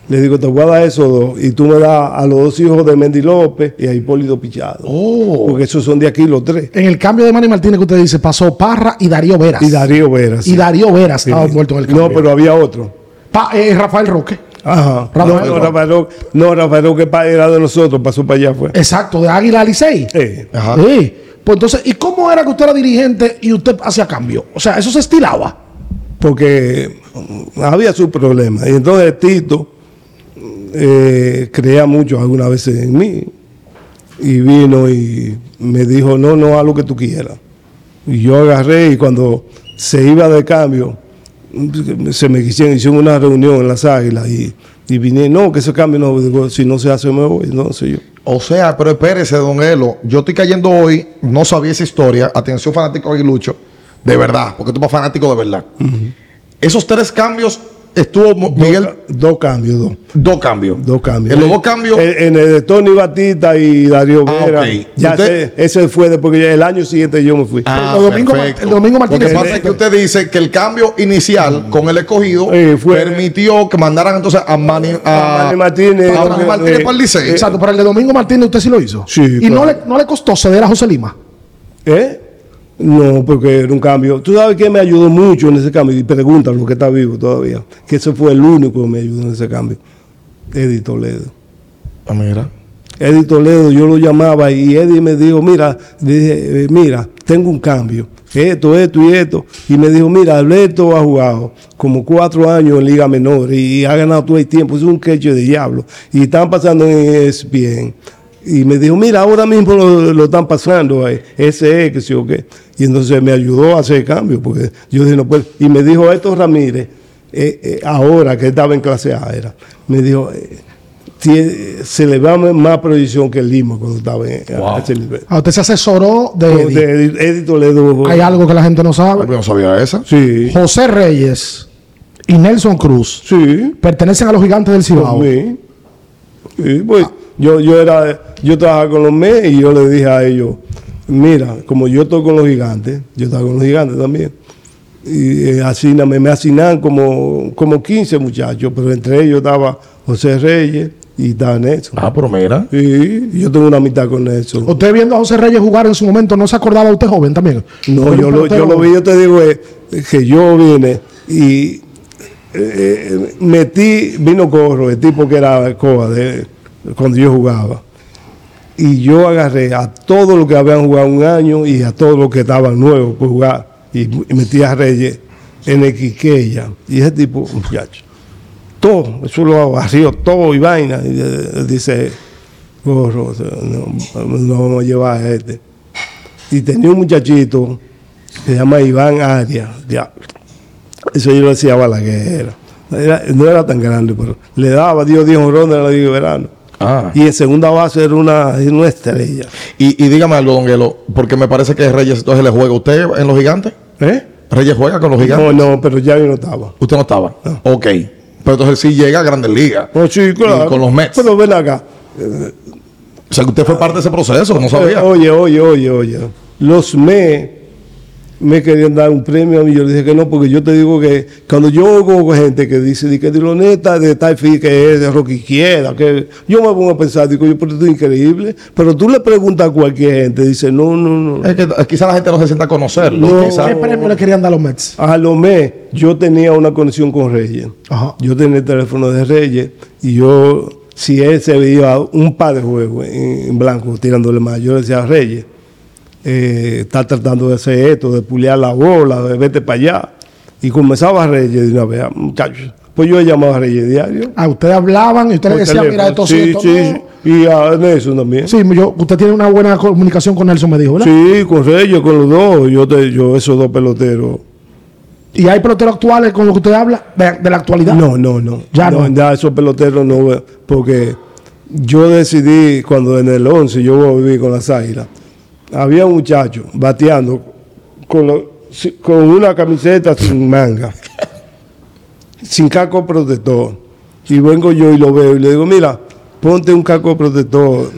Le digo, te voy a dar esos dos. Y tú me das a los dos hijos de Mendy López y a Hipólito Pichado. Oh. Porque esos son de aquí los tres. En el cambio de Manny Martínez que usted dice, pasó Parra y Darío Veras. Y Darío Veras. Y sí. Darío Veras Sí. estaba envuelto en el cambio. No, pero había otro. Pa- eh, Rafael Roque. Ajá. Rafael no. Rafael Roque, no, Rafael Roque era de nosotros, pasó para allá fue. Exacto, de Águila a Licey. Eh, Ajá. Sí. Pues entonces, ¿y cómo era que usted era dirigente y usted hacía cambio? O sea, eso se estilaba. porque mm, había su problema. Y entonces Tito eh, creía mucho algunas veces en mí. Y vino y me dijo, no, no, haz lo que tú quieras. Y yo agarré y cuando se iba de cambio, mm, se me quisieron, hicieron una reunión en las águilas y, y vine, no, que ese cambio no, digo, si no se hace me voy, no sé yo. O sea, pero espérese, don Elo. Yo estoy cayendo hoy, no sabía esa historia. Atención, fanático aguilucho. De verdad, porque tú eres fanático de verdad. Esos tres cambios estuvo Miguel. Dos, ca- dos cambios, dos. Dos cambios. Dos cambios. En los dos cambios. En, en el de Tony Batista y Darío Ah, Vera. ok. Ya Usted- sé, ese fue de porque el año siguiente yo me fui. Ah, el domingo, el domingo Lo Martínez. que pasa es que usted dice que el cambio inicial con el escogido Eh, fue- permitió que mandaran entonces a Manny, a, A Manny Martínez. a Manny Martínez Eh, para el Licey. Exacto, pero el de Domingo Martínez usted sí lo hizo. Sí, Y no, le, no le costó ceder a José Lima. ¿Eh? No, porque era un cambio. Tú sabes que me ayudó mucho en ese cambio. Y preguntan lo que está vivo todavía. Que ese fue el único que me ayudó en ese cambio. Eddie Toledo. Ah, mira. Eddie Toledo, yo lo llamaba y Eddie me dijo, mira, dije, eh, mira, tengo un cambio, esto, esto y esto. Y me dijo, mira, Alberto ha jugado como cuatro años en Liga Menor y ha ganado todo el tiempo, es un quecho de diablo. Y están pasando en ESPN. Y me dijo, mira, ahora mismo lo, lo están pasando, ese es, que sí o qué. Y entonces me ayudó a hacer cambio, porque yo dije, no puedo. Y me dijo, esto Ramírez, eh, eh, ahora que estaba en clase A, era, me dijo, eh, se le va más proyección que el Lima cuando estaba en, a ese nivel. A usted se asesoró de, Eddie Toledo. Hay algo que la gente no Yo sabe. no sabía esa. Sí, José Reyes y Nelson Cruz sí. pertenecen a los gigantes del Cibao. Mí. Sí, pues, yo, yo era, yo trabajaba con los MES y yo le dije a ellos, mira, como yo estoy con los gigantes, yo estaba con los gigantes también. Y eh, me, me asignan como, como 15 muchachos, pero entre ellos estaba José Reyes y estaba Nelson. Ah, pero mira. Sí, yo tengo una mitad con Nelson. Usted viendo a José Reyes jugar en su momento, ¿no se acordaba usted joven también? No, yo lo, yo lo vi, yo te digo eh, que yo vine y eh, metí, vino Corro, el tipo que era Coa de, cuando yo jugaba. Y yo agarré a todos los que habían jugado un año y a todos los que estaban nuevos por jugar. Y, y metí a Reyes en el Quiqueya. Y ese tipo, muchacho, todo, eso lo barrió todo y vaina. Eh, dice, Corro, o sea, no, no vamos a llevar a este. Y tenía un muchachito que se llama Iván Arias. diablo. Eso yo le decía a Balaguer. No era tan grande, pero le daba Dios 10 honrones en la de Verano. Ah. Y en segunda base era una, una estrella. Y, y dígame algo, don Elo, porque me parece que Reyes entonces le juega. ¿Usted en los gigantes? ¿Eh? ¿Reyes juega con los gigantes? No, no, pero ya yo no estaba. Usted no estaba. Ok. Pero entonces sí llega a Grandes Ligas. No, sí, claro. Con los Mets. Pero ven acá. O sea, que usted fue parte de ese proceso, no sabía. Eh, Oye, oye, oye, oye. Los me me querían dar un premio a mí. Yo le dije que no, porque yo te digo que cuando yo oigo gente que dice di que de lo neta, de tal fin que es de Rocky Izquierda, que yo me pongo a pensar, digo yo, pero esto es increíble. Pero tú le preguntas a cualquier gente, dice, no, no, no. Es que quizá la gente no se sienta a conocerlo. No. quizá. ¿Qué premio le querían dar a los Mets? A los mes, yo tenía una conexión con Reyes. Ajá. Yo tenía el teléfono de Reyes y yo, si él se veía un par de juegos en, en blanco tirándole más, yo le decía a Reyes, eh, está tratando de hacer esto, de pulear la bola, de vete para allá. Y comenzaba Reyes de una vez, muchachos. Pues yo llamaba a Reyes diario. A ustedes hablaban y usted le por decía, mira, esto sí, sí, esto sí, no. Y a Nelson también. Sí, yo, usted tiene una buena comunicación con Nelson, me dijo, ¿verdad? Sí, con Reyes, con los dos. Yo, te, yo esos dos peloteros. ¿Y hay peloteros actuales con los que usted habla? De, de la actualidad. No, no, no. Ya no. Ya esos peloteros no, porque yo decidí cuando en el 11 yo viví con las águilas. Había un muchacho bateando con, lo- si- con una camiseta sin manga, sin casco protector. Y vengo yo y lo veo y le digo, mira, ponte un casco protector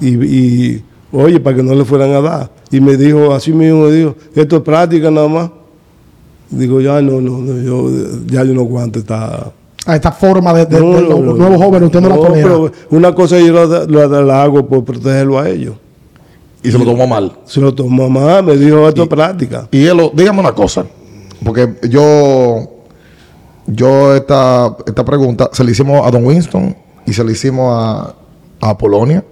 y, y, oye, para que no le fueran a dar. Y me dijo, así mismo me dijo, esto es práctica nada más. Digo, ya no, no, no, yo, ya yo no aguanto esta... a esta forma de, de- No, de no, los no, nuevos jóvenes, usted no, la tolera. pero una cosa yo la, la- la hago por protegerlo a ellos. Y se lo tomó mal. Se lo tomó mamá, me dijo esto es práctica. Y él, dígame una cosa, porque yo, yo esta, esta pregunta se la hicimos a Don Winston y se la hicimos a, a Polonia.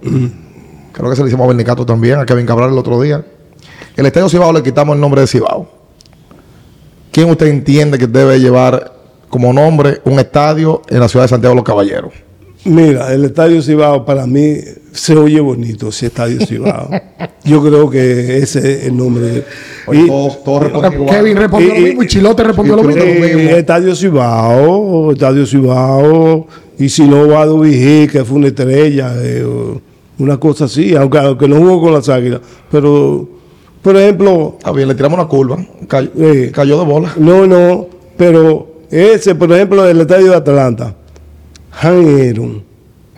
Creo que se la hicimos a Bernicato también, a Kevin Cabral el otro día. El Estadio Cibao le quitamos el nombre de Cibao. ¿Quién usted entiende que debe llevar como nombre un estadio en la ciudad de Santiago de los Caballeros? Mira, el Estadio Cibao para mí se oye bonito, ese Estadio Cibao. Yo creo que ese es el nombre. de- y- todos, todos responden igual. Kevin respondió y- lo mismo y Chilote respondió lo mismo. Eh, Estadio Cibao, Estadio Cibao, y si no Vado Vigil, que fue una estrella, eh, una cosa así, aunque, aunque no jugó con las águilas. Pero, por ejemplo, Está bien, le tiramos una curva. Cayó, Eh. cayó de bola. no, no, pero ese, por ejemplo, el estadio de Atlanta, Han Aaron,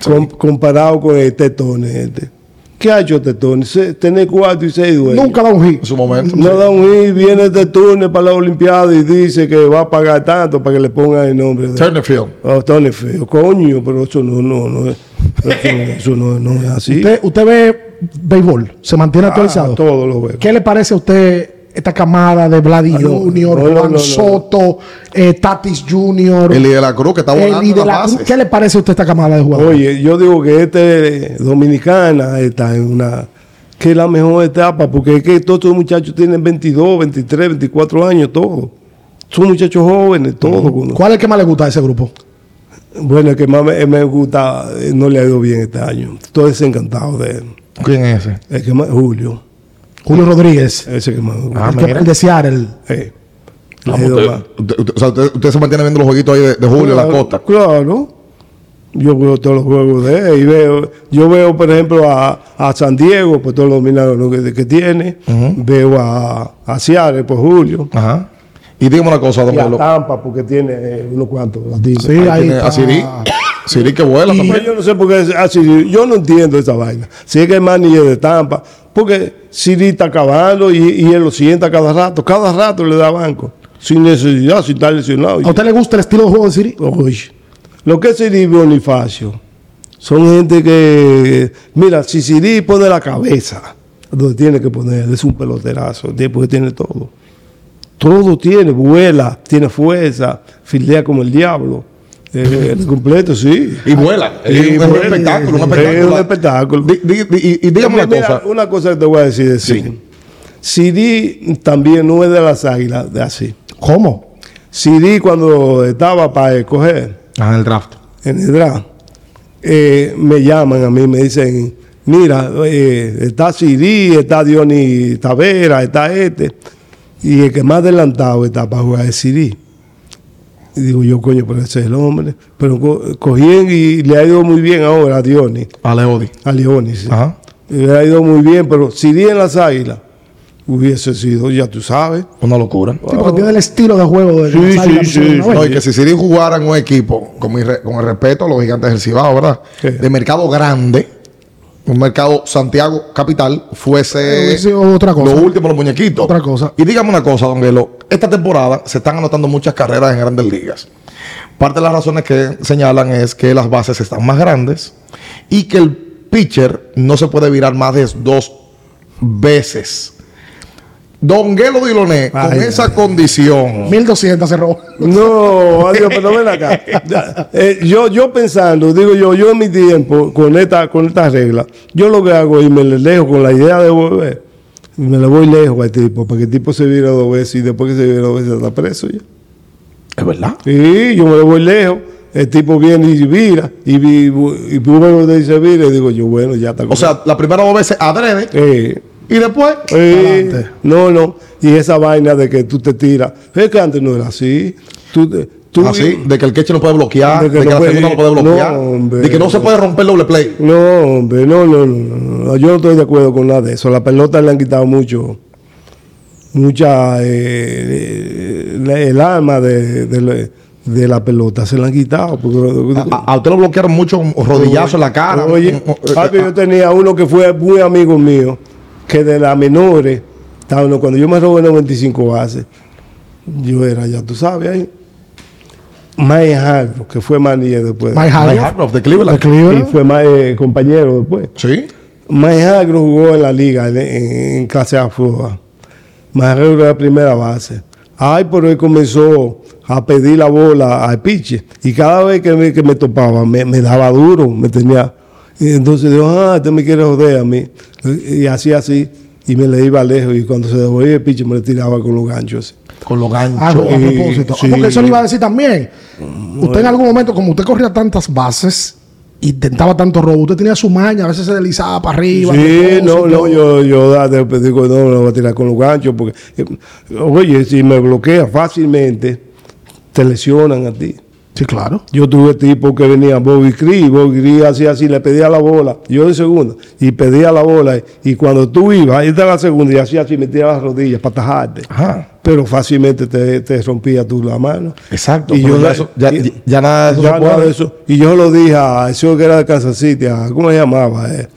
com- comparado con el Tetone, este. ¿Qué ha hecho Tetone? Se- Tener cuatro y seis dueños. Nunca da un hit. En su momento. No da un hit, viene turno para la Olimpiada y dice que va a pagar tanto para que le pongan el nombre de Turnerfield. Oh, Feo, coño, pero eso no, no, no, es- eso, no- eso no, no es así. Usted, usted ve béisbol, se mantiene Ah, actualizado. todo lo veo. ¿Qué le parece a usted esta camada de Vladi Ah, Junior, no, no, Juan no, no. Soto, eh, Tatis Junior, Eli de la Cruz, que está volando la Cruz? bases. ¿Qué le parece a usted esta camada de jugadores? Oye, yo digo que este Dominicana está en una que es la mejor etapa, porque es que todos estos muchachos tienen 22, 23, 24 años, todos. Son muchachos jóvenes, todos. ¿Cuál es el que más le gusta de ese grupo? Bueno, el que más me, me gusta, eh, no le ha ido bien este año. Estoy desencantado de él. ¿Quién es ese? El que más, Julio, Julio Rodríguez, ese que. Ah, el, que- el de Seattle. Eh, Ah, usted, mal. usted- usted- o sea, usted- usted se mantiene viendo los jueguitos ahí de, de Julio en la Claro, costa. Claro. Yo veo todos los juegos de él y veo, yo veo, por ejemplo, a, a San Diego, por todos los milagros que, que tiene. Veo a, a Seattle, por Julio. Ajá. Y dígame una cosa, don Y a. Tampa, porque tiene eh, unos cuantos latinos. Sí, Ahí ahí tiene está. a Siri. Siri que vuela también. yo no sé por qué es así. Yo no entiendo esa vaina. Si es que el manager de Tampa, porque Siri está acabando y, y él lo sienta cada rato. Cada rato le da banco. Sin necesidad, sin estar lesionado. ¿A usted le gusta el estilo de juego de Siri? Oye, lo que es Siri Bonifacio son gente que, mira, si Siri pone la cabeza donde tiene que poner, es un peloterazo, porque tiene todo. Todo tiene, vuela, tiene fuerza, fildea como el diablo. Eh, el completo, sí. Y vuela. Es un vuela. espectáculo, un Es un espectáculo. Y, y dígame una Mira, cosa. una cosa que te voy a decir. de Siri. Siri también no es de las águilas, de así. ¿Cómo? Siri cuando estaba para escoger, Ah, en el draft. en el draft, eh, me llaman a mí, me dicen, mira, eh, está Siri, está Diony Tavera, está este, y el que más adelantado está para jugar es Siri. Y digo yo, coño, pero ese es el hombre. Pero co- cogí y le ha ido muy bien ahora a Diony, A Leodi. a Leoni. sí. Ajá. Le ha ido muy bien, pero Siri en las águilas hubiese sido, ya tú sabes. Una locura. Sí, porque tiene el estilo de juego de Sí, las sí, Águilas, sí. No, y que si Siri jugara en un equipo, con, mi re- con el respeto a los gigantes del Cibao, ¿verdad? De mercado grande, un mercado Santiago Capital, fuese hubiese sido otra cosa. lo último, los muñequitos. Otra cosa. Y dígame una cosa, don Gelo. Esta temporada se están anotando muchas carreras en grandes ligas. Parte de las razones que señalan es que las bases están más grandes y que el pitcher no se puede virar más de dos veces. Don Gelo Diloné, con Ay, esa ay, condición. 1200 cerró. No, adiós, pero ven acá. Eh, yo, yo pensando, digo yo, yo en mi tiempo, con esta, con esta regla, yo lo que hago es me le dejo con la idea de volver. Y Me le voy lejos al tipo, para que el tipo se vira dos veces y después que se vira dos veces está preso ya. Es verdad. Sí, yo me le voy lejos. El tipo viene y vira, y, vi- y primero dice vira, y digo yo, bueno, ya está. O sea, la primera dos veces adrede eh, y después. Eh, no, no. Y esa vaina de que tú te tiras. Es que antes no era así. Tú, te- tú, Así, de que el catcher no puede bloquear, De de que que, no la puede- segunda no puede bloquear, no, hombre. de que no se puede romper el doble play. No, hombre, no, no, no. Yo no estoy de acuerdo con nada de eso. La pelota le han quitado mucho, mucha, eh, la- el alma de, de la- de la pelota. Se la han quitado. Porque, A, a usted lo bloquearon mucho un rodillazo en la cara. Oye, papi, yo tenía uno que fue muy amigo mío, que de las menores, cuando yo me robé 95 bases, yo era, ya tú sabes, ahí. Mike Hargrove, que fue manager después. Mike Hargrove, de de Cleveland. y Cleveland. fue ma- eh, compañero después. Sí. Mike Hargrove jugó en la liga en, clase A fútbol. Mike Hargrove era primera base. Ay, pero él comenzó a pedir la bola al pitcher. Y cada vez que me, que me topaba, me, me daba duro, me tenía. Y entonces dijo, ah, este me quiere joder a mí. Y hacía así, y me le iba lejos. Y cuando se devolvía el pitcher, me le tiraba con los ganchos. Con los ganchos. Ah, a propósito. sí. Porque eso le iba a decir también. Usted en algún momento, como usted corría tantas bases, intentaba tanto robo, usted tenía su maña, a veces se deslizaba para arriba. Sí, no, no, yo, yo da- de- digo, no, lo voy a tirar con los ganchos, porque, eh, oye, si me bloquea fácilmente, te lesionan a ti. Sí, claro. Yo tuve tipo que venía Bobby Cree, Bobby Cree hacía así, le pedía la bola, yo en segunda, y pedía la bola, y cuando tú ibas, ahí estaba la segunda, y hacía así, metía las rodillas para tajarte. Ajá. Pero fácilmente te, te rompía tú la mano. Exacto. Y yo ya, le- eso- ya, y- ya- ya nada de eso Ya se nada puede. de eso. Y yo lo dije a ese que era de Kansas City, a- ¿cómo se llamaba? Eh,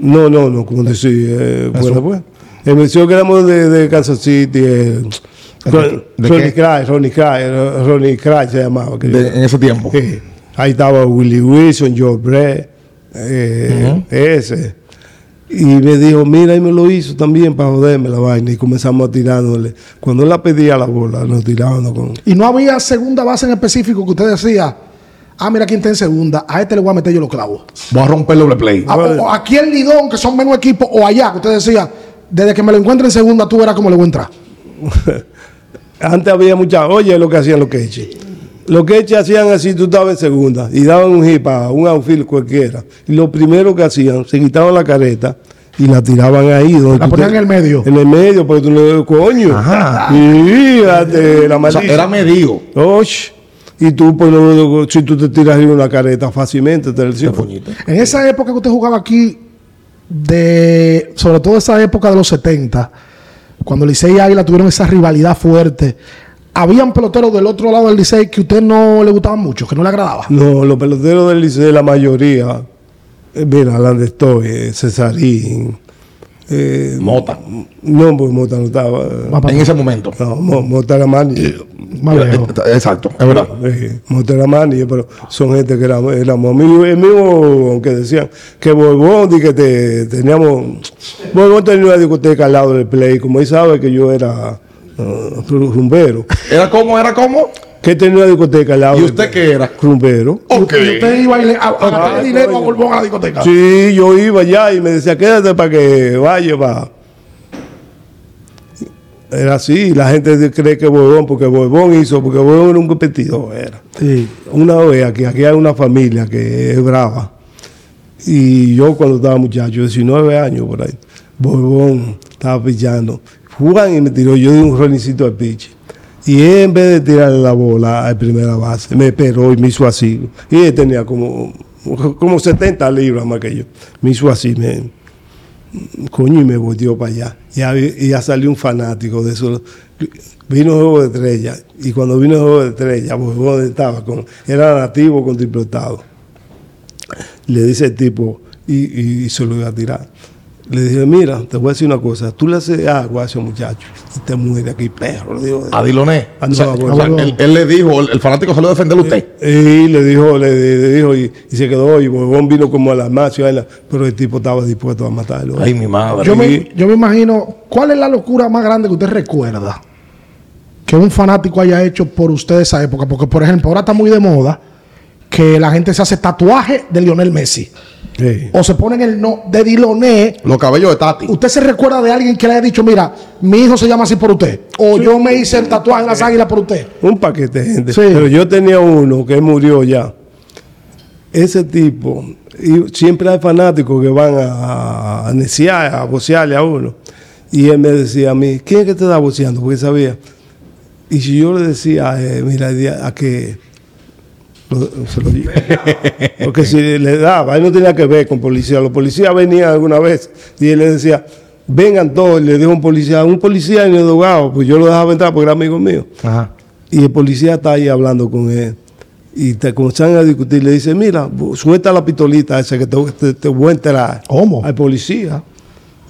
no, no, no, como decir, eh, bueno, pues. El que éramos de, de Kansas City, eh, de Ronnie qué? Cry, Ronnie Cry, eh, Ronnie Cry se llamaba. De- en ese tiempo. Sí. Ahí estaba Willie Wilson, Joe Brett, eh, ese. Y me dijo, mira, y me lo hizo también para joderme la vaina. Y comenzamos a tirándole. Cuando él la pedía la bola, nos tirábamos con... Y no había segunda base en específico que usted decía, ah, mira quién está en segunda, a este le voy a meter yo los clavos. Voy a romper el doble play. A- o- o aquí el Lidón, que son menos equipos, o allá, que usted decía, desde que me lo encuentre en segunda, tú verás cómo le voy a entrar. Antes había mucha, oye lo que hacían los queches. Los queches hacían así, tú estabas en segunda y daban un hip a un outfield cualquiera. Y lo primero que hacían, se quitaban la careta y la tiraban ahí. Donde La ponían te- en el medio. En el medio, porque tú le coño. Ajá. Fíjate, la O sea, era medido. Osh. Y tú, pues, no- si tú te tiras en una careta fácilmente, te. En esa época que usted jugaba aquí, de sobre todo esa época de los 70, cuando Licey y Águila tuvieron esa rivalidad fuerte, habían peloteros del otro lado del Licey que a usted no le gustaban mucho, que no le agradaba. No, los peloteros del Licey, la mayoría, eh, mira, donde estoy, eh, Cesarín, eh, Mota. no, pues Mota no estaba. Más En ese momento. No, Mo- Mota era manager. más lejos. Exacto, es verdad. Sí, Mota era manager, pero son gente que éramos, éramos amigos. El mismo, aunque decían que Borbón, y que te, teníamos. Borbón tenía una discoteca al lado del play, como él sabe que yo era uh, rumbero. ¿Era como? ¿Era como? Que tenía una discoteca al lado ¿Y usted qué era? Rumbero. Ok. Y usted iba y le, a, a gastarle dinero a Borbón a la discoteca. Sí, yo iba allá y me decía, quédate para que vaya, va. Era así, la gente cree que Borbón, porque Borbón hizo, porque Borbón era un competidor, era. Sí. Una vez aquí, aquí hay una familia que es brava. Y yo cuando estaba muchacho, 19 años por ahí, Borbón estaba pichando. Juan y me tiró, yo di un ronicito al pitch. Y en vez de tirarle la bola a primera base, me esperó y me hizo así. Y él tenía como, como 70 libras más que yo. Me hizo así, me, coño, y me volteó para allá. Ya, ya salió un fanático de eso. Vino Juego de Estrella. Y cuando vino Juego de Estrella, Borbón estaba con, era nativo con triplotado. Le dice el tipo, y se lo iba a tirar. Le dije, mira, te voy a decir una cosa, tú le haces agua a ese muchacho y te muere aquí, perro. Le digo, A Diloné. Ah, O sea, no, o sea, no. él, él le dijo, el, el fanático salió a defenderlo a usted. Y le dijo, le, le dijo, y, y se quedó, y Borbón vino como a la marcha, pero el tipo estaba dispuesto a matarlo. Ay, mi madre. Yo me, yo me imagino, ¿cuál es la locura más grande que usted recuerda que un fanático haya hecho por usted esa época? Porque, por ejemplo, ahora está muy de moda que la gente se hace tatuaje de Lionel Messi. Sí. O se ponen el no de Diloné. Los cabellos de Tati. ¿Usted se recuerda de alguien que le haya dicho, mira, mi hijo se llama así por usted? O yo me hice el tatuaje de las águilas por usted. Un paquete de gente. Sí. Pero yo tenía uno que murió ya. Ese tipo, y siempre hay fanáticos que van a, a neciar, a bocearle a uno. Y él me decía a mí, ¿quién es que te está boceando? Porque sabía. Y si yo le decía, eh, mira, a que lo- se lo digo. Porque si le daba, él no tenía que ver con policía. Los policías venían alguna vez y él le decía, vengan todos. Y le dijo un policía, un policía en el dogado, pues yo lo dejaba entrar porque era amigo mío. Ajá. Y el policía está ahí hablando con él. Y te comienzan a discutir. Le dice, mira, suelta la pistolita esa que te, te- te voy a enterar. ¿Cómo? Al policía.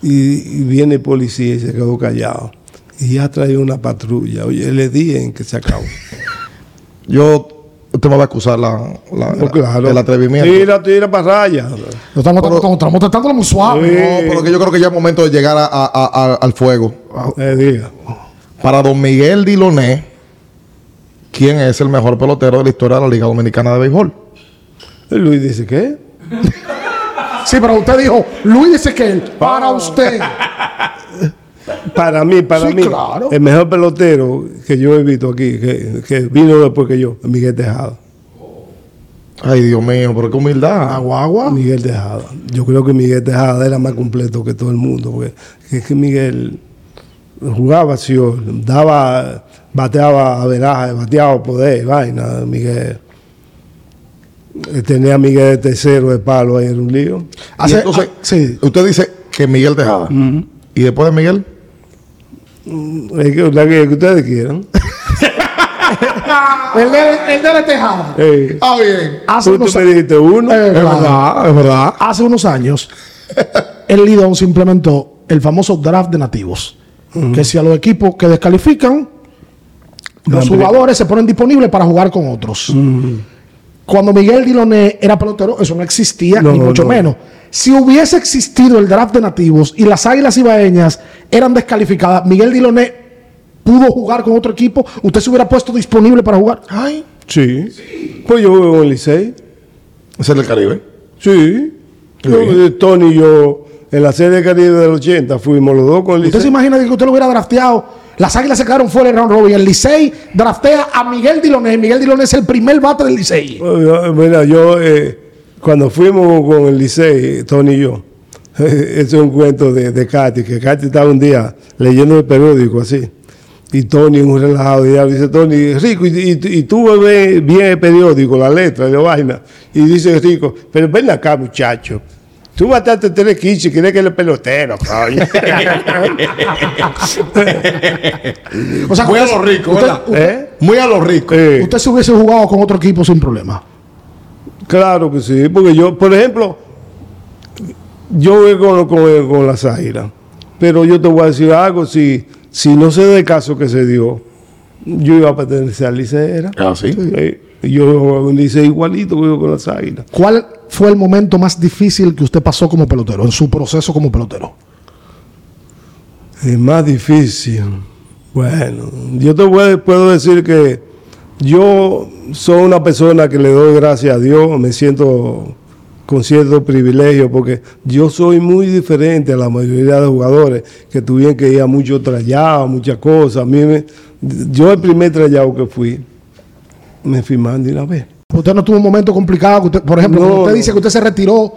Y, y viene el policía y se quedó callado. Y ya traía una patrulla. Oye, le di en que se acabó. Yo usted me va a acusar la, la- No, claro. el atrevimiento. Tira, tira para raya. Lo estamos, estamos, estamos tratándolo muy suave. Sí. No, pero que yo creo que ya es momento de llegar a- a- a- a- al fuego. Eh, diga. Para don Miguel Diloné, ¿quién es el mejor pelotero de la historia de la Liga Dominicana de Béisbol? Luis dice, ¿qué? Sí, pero usted dijo, Luis dice que él, para usted. Para mí, para Sí, mí, claro. el mejor pelotero que yo he visto aquí, que, que vino después que yo, Miguel Tejada. Ay, Dios mío, pero qué humildad. Agua, agua. Miguel Tejada. Yo creo que Miguel Tejada era más completo que todo el mundo, porque es que Miguel jugaba así, daba, bateaba a veraje, bateaba poder, vaina, Miguel. Tenía a Miguel de tercero de palo ahí en un lío. Hace- entonces, ah, sí. usted dice que Miguel Tejada. ¿Y después de Miguel? Es que, la que, ustedes quieran. El de, el de la Tejada. Eh, Ah, bien. Hace tú, unos, me dijiste uno. Es verdad, es verdad. hace unos años, el Lidón se implementó el famoso draft de nativos. Que si a los equipos que descalifican, los jugadores se ponen disponibles para jugar con otros. Cuando Miguel Diloné era pelotero, eso no existía, No, ni mucho no. menos. Si hubiese existido el draft de nativos y las águilas ibaeñas eran descalificadas, Miguel Diloné pudo jugar con otro equipo, usted se hubiera puesto disponible para jugar. Ay, Sí. Pues yo juego en el Licey. es el del Caribe. Sí. Yo, eh, Tony y yo, en la serie Caribe del 80, fuimos los dos con el ¿Usted se Licey. imagina que usted lo hubiera drafteado? Las águilas se quedaron fuera del round robin. El Licey draftea a Miguel Diloné. Miguel Diloné es el primer bate del Licey. Mira, yo, eh, cuando fuimos con el Licey, Tony y yo, ese es un cuento de, de Katy, que Katy estaba un día leyendo el periódico así. Y Tony, en un relajado día, dice Tony, Rico, y, y- y tú ves bien el periódico, la letra de vaina. Y dice Rico, pero ven acá, muchacho. Tú mataste tres quiches y crees que él es pelotero, coño. O sea, Muy a usted- lo rico, usted, ¿Eh? Muy a lo rico. Eh. usted se hubiese jugado con otro equipo sin problema. Claro que sí, porque yo, por ejemplo, yo voy con, con, con las águilas, pero yo te voy a decir algo, si, si no se da el caso que se dio, yo iba a pertenecer al Licey, Ah, sí. yo juego un Licey igualito que yo con las águilas. ¿Cuál fue el momento más difícil que usted pasó como pelotero, en su proceso como pelotero? Es más difícil. Bueno, yo te voy- puedo decir que yo soy una persona que le doy gracias a Dios, me siento con cierto privilegio porque yo soy muy diferente a la mayoría de jugadores que tuvieron que ir a muchos trayados, muchas cosas. A mí me- yo el primer trayado que fui, me firmaron de una vez. Usted no tuvo un momento complicado. que usted- por ejemplo, No, cuando usted dice que usted se retiró,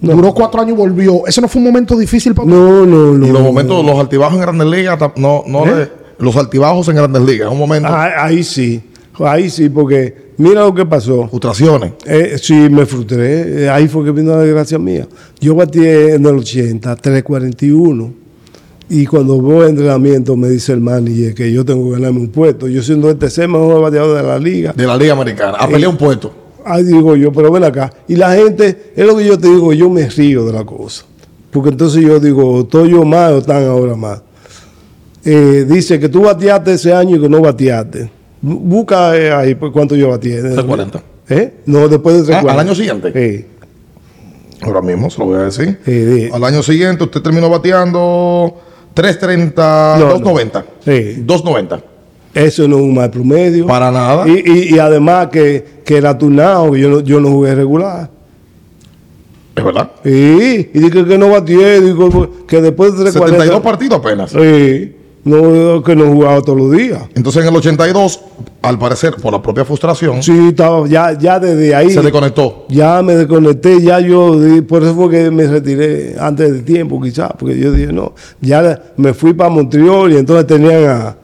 duró cuatro años y volvió. ¿Eso no fue un momento difícil para usted? No, no, no. Y los no. momentos, los altibajos en Grandes Ligas, no, no ¿Eh? le- los altibajos en Grandes Ligas, es un momento, Ah, ahí sí, ahí sí, porque mira lo que pasó. frustraciones. Eh, sí, me frustré. Eh, ahí fue que vino la desgracia mía. Yo batí en el 80, 341. Y cuando voy a entrenamiento me dice el manager que yo tengo que ganarme un puesto. Yo siendo el tercer mejor bateador de la liga. De la Liga Americana, a pelear un puesto. Ahí digo yo, pero ven acá. Y la gente, es lo que yo te digo, yo me río de la cosa. Porque entonces yo digo, ¿estoy yo más o están ahora más? Eh, dice que tú bateaste ese año y que no bateaste. Bu- Busca eh, ahí pues, cuánto yo bateé. 340. ¿Eh? No, después de Ah, 340. ¿al año siguiente? Sí. Ahora mismo se lo voy a decir. Sí, sí. Al año siguiente usted terminó bateando 330, No, no. 290. Sí. 290. Eso no es un mal promedio. Para nada. Y, y- y además que, que era turnado, yo no, yo no jugué regular. Es verdad. Sí, y dije que no batié, digo que después de 72 340. partidos apenas. Sí, no, que no jugaba todos los días. Entonces en el 82, al parecer, por la propia frustración, Sí, estaba, ya, ya desde ahí. se desconectó. Ya me desconecté, ya yo, por eso fue que me retiré antes de tiempo, quizás, porque yo dije, no, ya me fui para Montreal y entonces tenían a,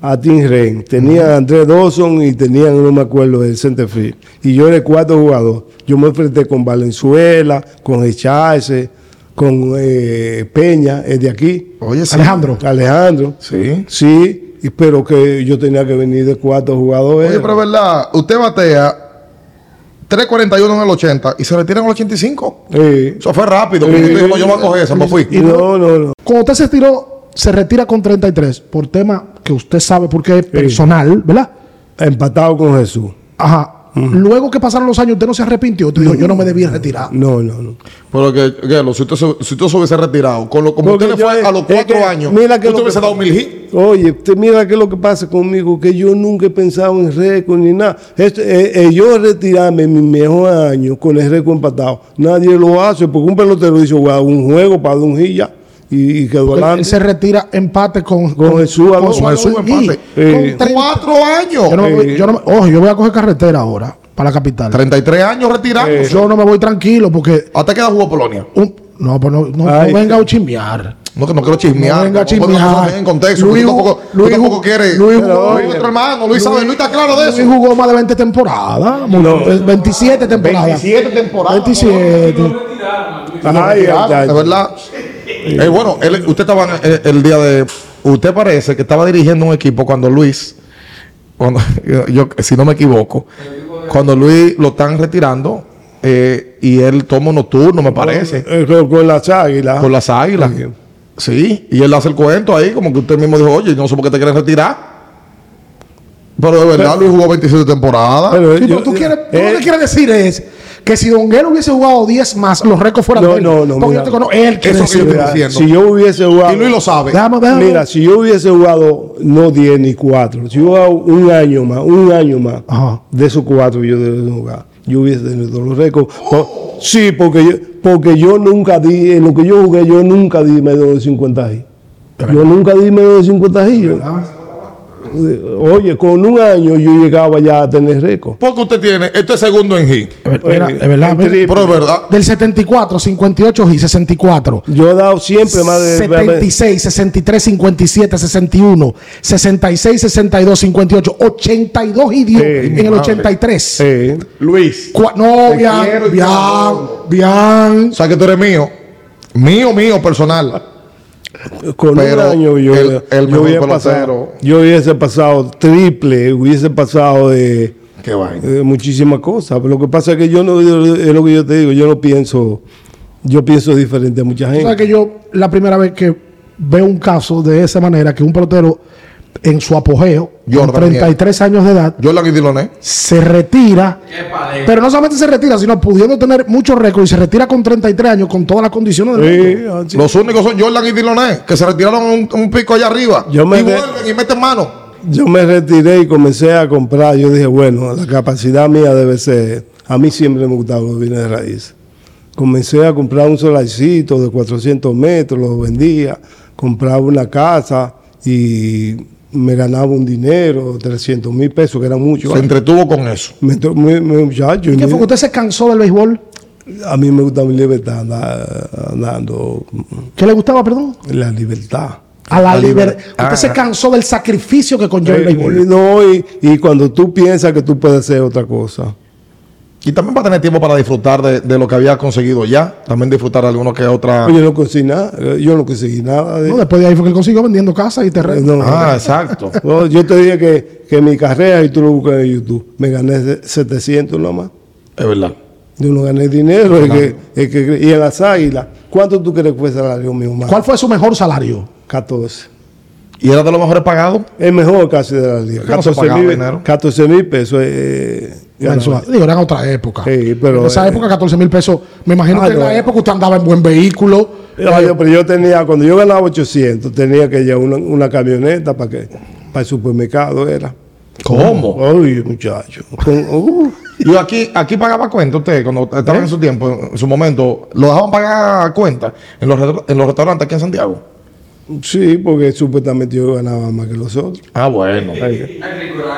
a Tim Rain, tenían a Andrés Dawson y tenían, no me acuerdo, el centerfield. Y yo era el cuarto jugador. Yo me enfrenté con Valenzuela, con Echarse, con eh, Peña, el de aquí, Oye, sí. Alejandro. Alejandro. Sí. Sí, pero que yo tenía que venir de cuarto jugador. Oye, pero es verdad, usted batea 341 en el 80 y se retira en el 85. Sí. Eso fue rápido. porque Sí. yo voy a coger esa, me fui. Y no, no, no. Cuando usted se tiró, se retira con 33 por tema que usted sabe porque es personal, ¿verdad? Empatado con Jesús. Ajá. Luego que pasaron los años, usted no se arrepintió. Usted dijo, yo no me debía retirar. No, no, no. Pero que, que lo- si, usted se, si usted se hubiese retirado, con lo, como Porque usted le fue a los es cuatro que años, mira que usted lo que hubiese dado mil hits. Oye, te mira qué es lo que pasa conmigo, que yo nunca he pensado en récord ni nada. Esto, eh, eh, yo retirarme en mi mejor año con el récord empatado, nadie lo hace porque un pelotero dice, "Guau, un juego para dar un hit ya", y, y quedó adelante. se retira empate con, Con Jesús Alonso. su Con Jesús empate. Eh. con Cuatro años. Yo no me voy, Eh. yo no me- ojo, yo voy a coger carretera ahora para la capital. 33 años retirado. Eh. Yo no me voy tranquilo porque Hasta que jugó Polonia. un- no, pues no, no, venga a chismear. No, que no quiero chismear. No venga a chismear. En contexto. Luis Luis, tampoco, tú Luis tampoco. Luis Luis, jugó- nuestro hermano. Luis sabe. Luis está claro de Luis eso. jugó más de 20 temporadas. No. 27 temporadas. 27 temporadas. 27. Ay, Claro, ay, de verdad. Eh, bueno, él- usted estaba eh, el día de. Usted parece que estaba dirigiendo un equipo cuando Luis, cuando, yo, si no me equivoco, cuando Luis lo están retirando eh, y él toma unos turnos, me parece, Eh, con, con las águilas. con las águilas. Sí, y él hace el cuento ahí, como que usted mismo dijo, oye, no sé por qué te quieres retirar. Pero de verdad, Luis jugó 27 temporadas. Pero Sí, yo- pero tú quieres, tú eh, lo que quieres decir es que si Don Guerrero hubiese jugado 10 más, los récords fueran No, de él. no, no, Porque mira. yo te conozco. Él quiere Eso que yo decir. estoy diciendo. si yo hubiese jugado. y Luis lo sabe. Déjame, déjame. Mira, si yo hubiese jugado no 10 ni 4, si yo jugado un año más, un año más, Ajá. de esos cuatro yo debo de jugar, yo hubiese tenido los récords. Po- sí, porque yo, porque yo nunca di, en lo que yo jugué, yo nunca di medio de 50 y. Yo nunca di medio de 50 y. Oye, con un año yo llegaba ya a tener récord. Porque usted tiene, este es segundo en. Mira, Eh, es verdad. Pero es verdad. Del 74, 58 y 64. Yo he dado siempre más de. 76, 63, 57, 61, 66, 62, 58, 82 y dio Sí, en el madre. 83. Sí. Luis. Cua- no, bien, bien, bien. O sea que tú eres mío. Mío, mío, personal. Con Pero un año yo, el- el yo mejor hubiese pelotero. pasado, yo hubiese pasado triple, hubiese pasado de, Qué vaina. de muchísimas cosas. Pero lo que pasa es que yo no, es lo que yo te digo, yo no pienso, yo pienso diferente a mucha O sea gente. que yo, la primera vez que veo un caso de esa manera, que un pelotero en su apogeo, Jordan con 33 años de edad, Jordan y Diloné. se retira, pero no solamente se retira, sino pudiendo tener muchos récords y se retira con 33 años con todas las condiciones del mundo. Sí, así. Los únicos son Jordan y Diloné, que se retiraron un, un pico allá arriba. Yo me y vuelven y meten mano. Yo me retiré y comencé a comprar. Yo dije, bueno, la capacidad mía debe ser. A mí siempre me gustaban los bienes de raíz. Comencé a comprar un solarcito de 400 metros, lo vendía, compraba una casa y me ganaba un dinero, 300 mil pesos, que era mucho. Se entretuvo con eso. Me, to- me- me- muchacho, ¿Qué fue que usted se cansó del béisbol? a mí me gusta mi libertad, andar- andando ¿Qué le gustaba, perdón? la libertad. A la, La liber- libertad. Usted Ah, se ah. cansó del sacrificio que conlleva el Eh, béisbol. no, y, y cuando tú piensas que tú puedes hacer otra cosa. Y también va a tener tiempo para disfrutar de, de lo que había conseguido ya. También disfrutar de alguno que otra. Yo no conseguí nada, yo no conseguí nada. De, No, después de ahí fue que él consiguió vendiendo casas y terrenos. no, Ah, exacto. no, yo te dije que, que mi carrera, y tú lo buscas en YouTube, me gané de 700 nomás. Es verdad. Yo no gané dinero. es que- es que- y en las águilas, ¿cuánto tú crees que fue el salario mío? Más? ¿Cuál fue su mejor salario? 14. ¿Y era de los mejores pagados? Es mejor casi de la liga. ¿Qué no se 14 pagaba mil, dinero? 14 mil pesos. eh, Mensual. Digo, era en otra época. Sí, pero, en esa eh, época, 14 mil pesos. Me imagino Ah, que en no. la época usted andaba en buen vehículo. No, yo- pero yo tenía, cuando yo ganaba 800, tenía que llevar una, una camioneta para que para el supermercado era. ¿Cómo? Ay, muchacho. Uh, Yo aquí, aquí pagaba cuenta usted cuando estaba en su tiempo, en su momento, lo dejaban pagar cuenta en los, en los restaurantes aquí en Santiago. Sí, porque supuestamente yo ganaba más que los otros. Ah, bueno.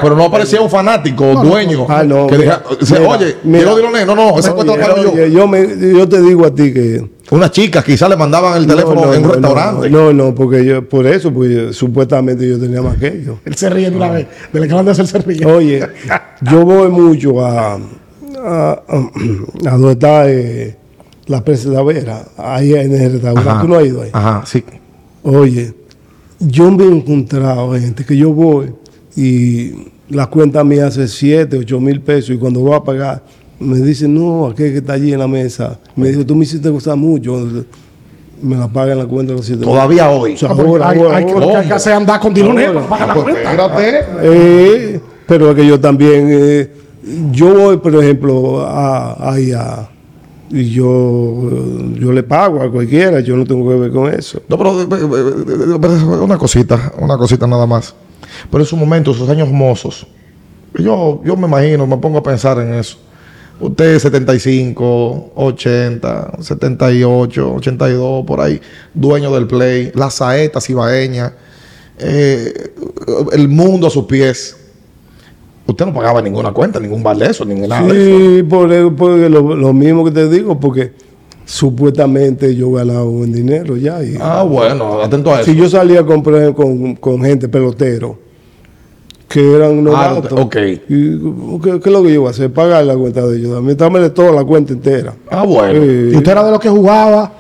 Pero no aparecía un fanático, dueño, Ah, no, que mira, mira, oye, mira. no, no, esa cuenta la pago yo. Oye, yo, me- yo te digo a ti que. Unas chicas quizás le mandaban el teléfono No, no, en un no, restaurante. No, no, porque yo, por eso, pues yo- supuestamente yo tenía más que ellos. Él se ríe de una vez. De la que van a hacer se ríe. Oye, yo voy mucho a, a, a- a donde está eh, la presa de la Vera, ahí en el restaurante. Ajá. ¿Tú no has ido ahí? Ajá, sí. Oye, yo me he encontrado gente que yo voy y la cuenta mía hace 7, 8 mil pesos y cuando voy a pagar me dicen, no, aquel que está allí en la mesa. Me dijo, tú me hiciste gustar mucho. Me la pagan la cuenta de los 7 Todavía hoy. O sea, Ah, ahora, hay, ahora, hay ahora. hay que hacer andar con dinero para pagar la Pues cuenta. espérate. Eh, pero es que yo también, eh, yo voy, por ejemplo, a, a- y yo, yo le pago a cualquiera, yo no tengo que ver con eso. No, pero, eh, eh, eh, una cosita, una cosita nada más. Pero en su momento, sus años mozos, yo, yo me imagino, me pongo a pensar en eso. Usted 75, 80, 78, 82, por ahí, dueño del play, las saetas ibaeñas, eh, el mundo a sus pies. Usted no pagaba ninguna cuenta, ningún vale eso, ningún nada de eso. Sí, por, por lo, lo mismo que te digo, porque supuestamente yo ganaba buen dinero ya. Y, Ah, bueno, atento a eso. Si yo salía a comprar con, con gente pelotero, que eran unos Ah, gatos, ok. y, ¿qué, qué es lo que yo iba a hacer? Pagar la cuenta de ellos. A mí dámele toda la cuenta entera. Ah, bueno. Sí. Y usted era de los que jugaba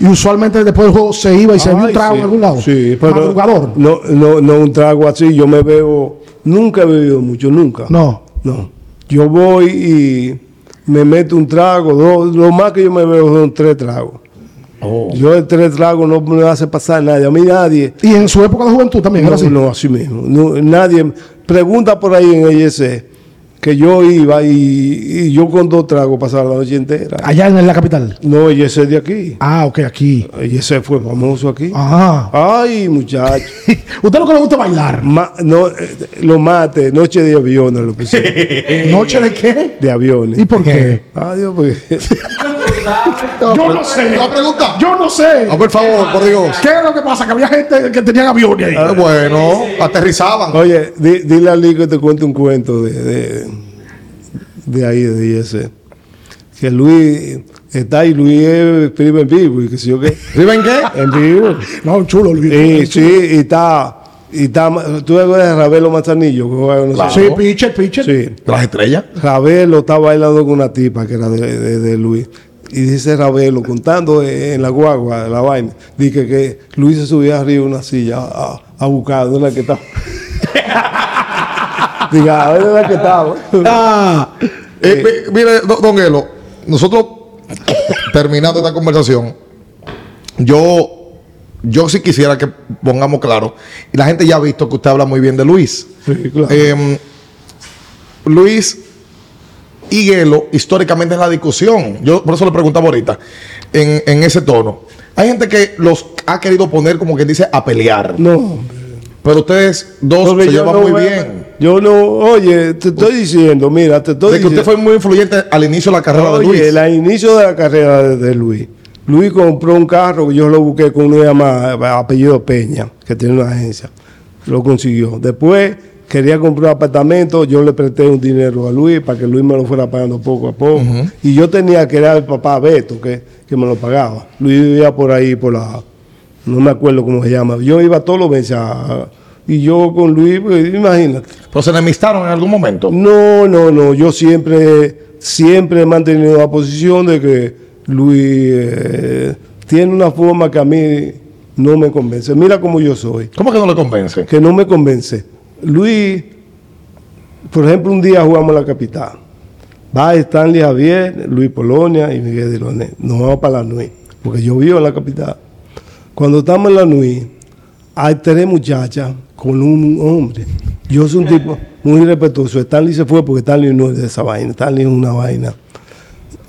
y usualmente después del juego se iba y se vio un trago sí. en algún lado. Sí, pero Madrugador. no, no, no un trago así. Yo me bebo, nunca he bebido mucho, nunca. No. No. Yo voy y me meto un trago, dos, lo más que yo me bebo son tres tragos. Oh. Yo de tres tragos no me hace pasar nadie. A mí nadie. Y en su época de juventud también No, era así. no, así mismo. No, nadie pregunta por ahí en EYC que yo iba y, y yo con dos tragos pasaba la noche entera. Allá en la capital. No, EYC de aquí. Ah, ok, aquí. EYC fue famoso aquí. Ajá. Ay, muchacho. ¿Usted lo que le gusta bailar? Ma- no, eh, lo mate, noche de aviones lo puse. ¿Noche de qué? de aviones. ¿Y por qué? Adiós, porque Yo no sé. ¿No pregunta? Yo no sé. Ah, por favor, por Dios. ¿Qué es lo que pasa? Que había gente que tenía aviones ahí. Ah, bueno, aterrizaban. Oye, di- dile a Lee que te cuente un cuento de, de, de ahí, de ese. Que Luis está ahí, Luis es primo en vivo y que si yo qué. ¿Viven qué? En vivo. No, un chulo, Luis. Sí, sí, y está. Y está ¿Tú ves de Ravelo Manzanillo? que juega con Sí, nosotros? pitcher, pitcher. Sí. Las estrellas. Ravelo está bailando con una tipa que era de, de- de Luis. Y dice Ravelo, contando en la guagua, la vaina, dice que Luis se subía arriba de una silla a, a buscar dónde es que estaba. Diga, a ver dónde es que estaba. Ah. Eh, mi- mire, don, don Elo, nosotros terminando esta conversación, yo, yo sí quisiera que pongamos claro, y la gente ya ha visto que usted habla muy bien de Luis. Sí, claro. Eh, Luis y Gelo, históricamente es la discusión. Yo por eso le preguntaba ahorita, en, en ese tono. Hay gente que los ha querido poner como quien dice a pelear. No, Pero ustedes dos porque se llevan no muy veo- bien. Yo no, oye, te estoy diciendo, mira, te estoy De que diciendo. usted fue muy influyente al inicio de la carrera de Oye, Luis. el inicio de la carrera de, de Luis. Luis compró un carro que yo lo busqué con llamado apellido Peña, que tiene una agencia. Lo consiguió. Después quería comprar un apartamento, yo le presté un dinero a Luis para que Luis me lo fuera pagando poco a poco. Y yo tenía que dar al papá Beto, que, que me lo pagaba. Luis vivía por ahí, por la. No me acuerdo cómo se llama. Yo iba todos los meses a- y yo con Luis, pues, imagínate. Pero se enemistaron en algún momento. No, no, no. Yo siempre, siempre he mantenido la posición de que Luis eh, tiene una forma que a mí no me convence. Mira cómo yo soy, ¿Cómo que no le convence? que no me convence. Luis, por ejemplo, un día jugamos la capital. Va Stanley Javier, Luis Polonia y Miguel Diloné. Nos vamos para la NUI, porque yo vivo en la capital. Cuando estamos en la NUI, hay tres muchachas con un hombre. Yo soy un tipo muy respetuoso. Stanley se fue porque Stanley no es de esa vaina. Stanley es una vaina.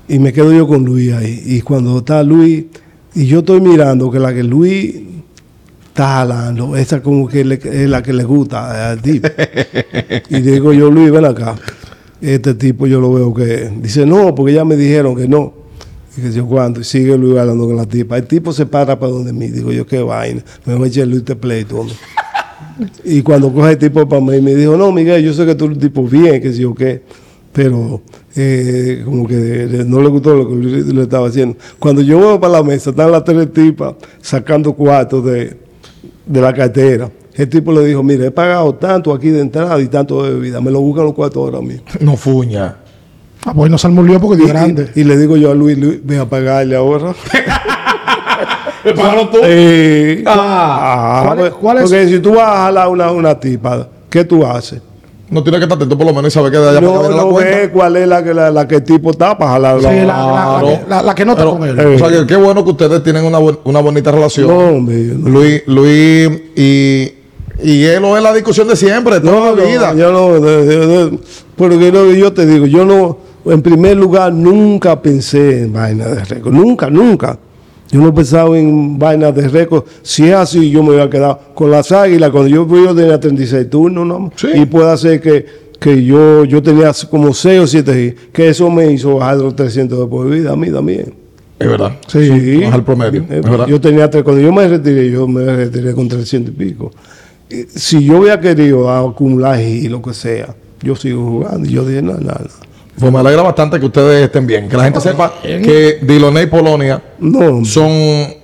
Y me quedo yo con Luis ahí. Y cuando está Luis, y yo estoy mirando que la que Luis jalando, esa como que le- es la que le gusta al tipo. y digo yo, Luis, ven acá. Este tipo yo lo veo que dice, no, porque ya me dijeron que no. Y que yo, ¿cuándo? Y sigue Luis hablando con la tipa. El tipo se para para donde mí. Digo yo, qué vaina. Me voy a echar Luis este pleito. hombre. Y cuando coge el tipo para mí, me dijo, no, Miguel, yo sé que tú eres un tipo bien, que si yo qué. Pero eh, como que no le gustó lo que Luis le estaba haciendo. Cuando yo voy para la mesa, están las tres tipas sacando cuartos de, de la cartera. El tipo le dijo, mire, he pagado tanto aquí de entrada y tanto de bebida. Me lo buscan los cuartos ahora mismo. No fuña. Ah, pues no se lío porque dio grande. Y, y le digo yo a Luis, Luis, ve a pagarle ahora. ¿Le pagaron tú? Eh, Ah. ah, ¿Cuál es- pues, cuál es? Porque si tú vas a jalar una, una tipa, ¿qué tú haces? No tiene que estar atento por lo menos y saber que de allá para No, que viene la no cuenta. ve cuál es la que, la, la que el tipo está para jalar. Sí, la, la- la que- la- la que no está Pero, con él. eh, O sea, que qué bueno que ustedes tienen una, una bonita relación. No, hombre, no. Luis, Luis y Y él es la discusión de siempre, de toda la vida. yo no, de- de- de- porque lo que yo te digo, yo no, en primer lugar, nunca pensé en vainas de récord, nunca, nunca. Yo no pensaba en vainas de récord. Si es así, yo me voy a quedar con las águilas. Cuando yo fui, yo tenía 36 turnos, ¿no? Sí. Y puede ser que, que yo, yo tenía como 6 o 7, que eso me hizo bajar los 300 de por vida, a mí también. Es verdad. Sí. Baja el promedio. Es verdad. Yo tenía tres, cuando yo me retiré, yo me retiré con 300 y pico. Si yo hubiera querido acumular y lo que sea, yo sigo jugando. Y yo dije, no. Pues me alegra bastante que ustedes estén bien. Que la gente sepa que Diloné y Polonia No, son,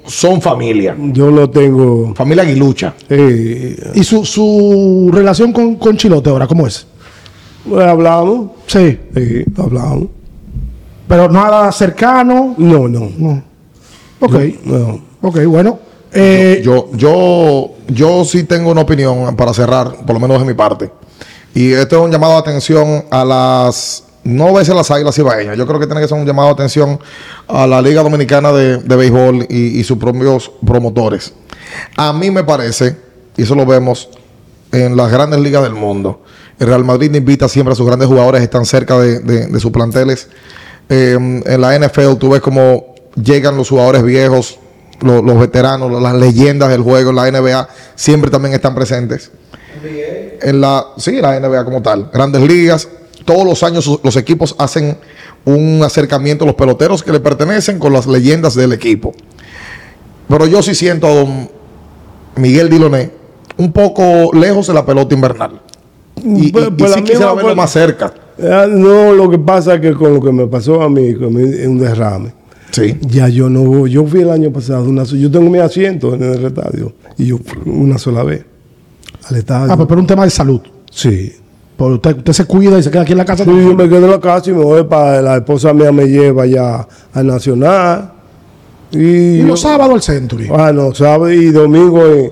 son familia. yo no tengo. Familia aguilucha. Eh, ¿Y su, su relación con, con Chilote ahora cómo es? pues, hablamos, Sí, sí, hablamos. pero nada cercano. No, no, No. Ok, no. ok, bueno. Eh, Yo, yo, yo sí tengo una opinión para cerrar, por lo menos de mi parte. Y esto es un llamado de atención a las. No veces las águilas ibaeñas. Yo creo que tiene que ser un llamado de atención a la Liga Dominicana de, de Béisbol y, y sus propios promotores. A mí me parece, y eso lo vemos en las grandes ligas del mundo. El Real Madrid invita siempre a sus grandes jugadores, están cerca de, de- de sus planteles. Eh, en la NFL tú ves cómo llegan los jugadores viejos, lo- los veteranos, las leyendas del juego. En la NBA siempre también están presentes. En la, sí, la NBA como tal. Grandes ligas. Todos los años los equipos hacen un acercamiento, los peloteros que le pertenecen con las leyendas del equipo. Pero yo sí siento a don Miguel Diloné un poco lejos de la pelota invernal. Y, y- Pues- y pues la sí quisiera misma verlo más cerca. Ah, No, lo que pasa es que con lo que me pasó a mí, con mi- un derrame, Sí. ya yo no voy. Yo fui el año pasado, una, yo tengo mi asiento en el estadio, y yo fui una sola vez al estadio. ah, pues por un tema de salud. sí. Usted, usted se cuida y se queda aquí en la casa. Sí, yo me quedo en la casa y me voy para la esposa mía me lleva ya al Nacional. Y, los sábados al Century. Ah, no, sábado y domingo en,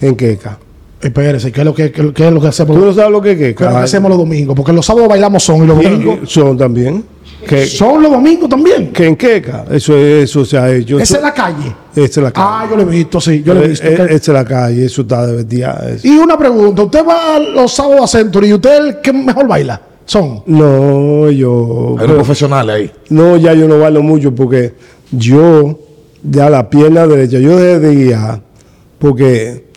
en Queca. Espérese, ¿qué es lo que, qué, qué es lo que hacemos? ¿Tú no sabes lo que es ¿Qué es Queca? lo que hacemos los domingos? Porque los sábados bailamos son y los domingos. Son también. Que, Son los domingos también. que en Queca, eso, eso se ha hecho. Esa es la calle. esa es la calle. Ah, yo lo he visto, sí, yo lo he visto. Eh, eh, que- Esa es la calle, eso está de verdad. eso. Y una pregunta, ¿usted va los sábados a Century y usted que mejor baila? Son. No, yo. Hay unos profesionales ahí. No, ya yo no bailo mucho porque yo, ya la pierna derecha, yo dejé de guiar porque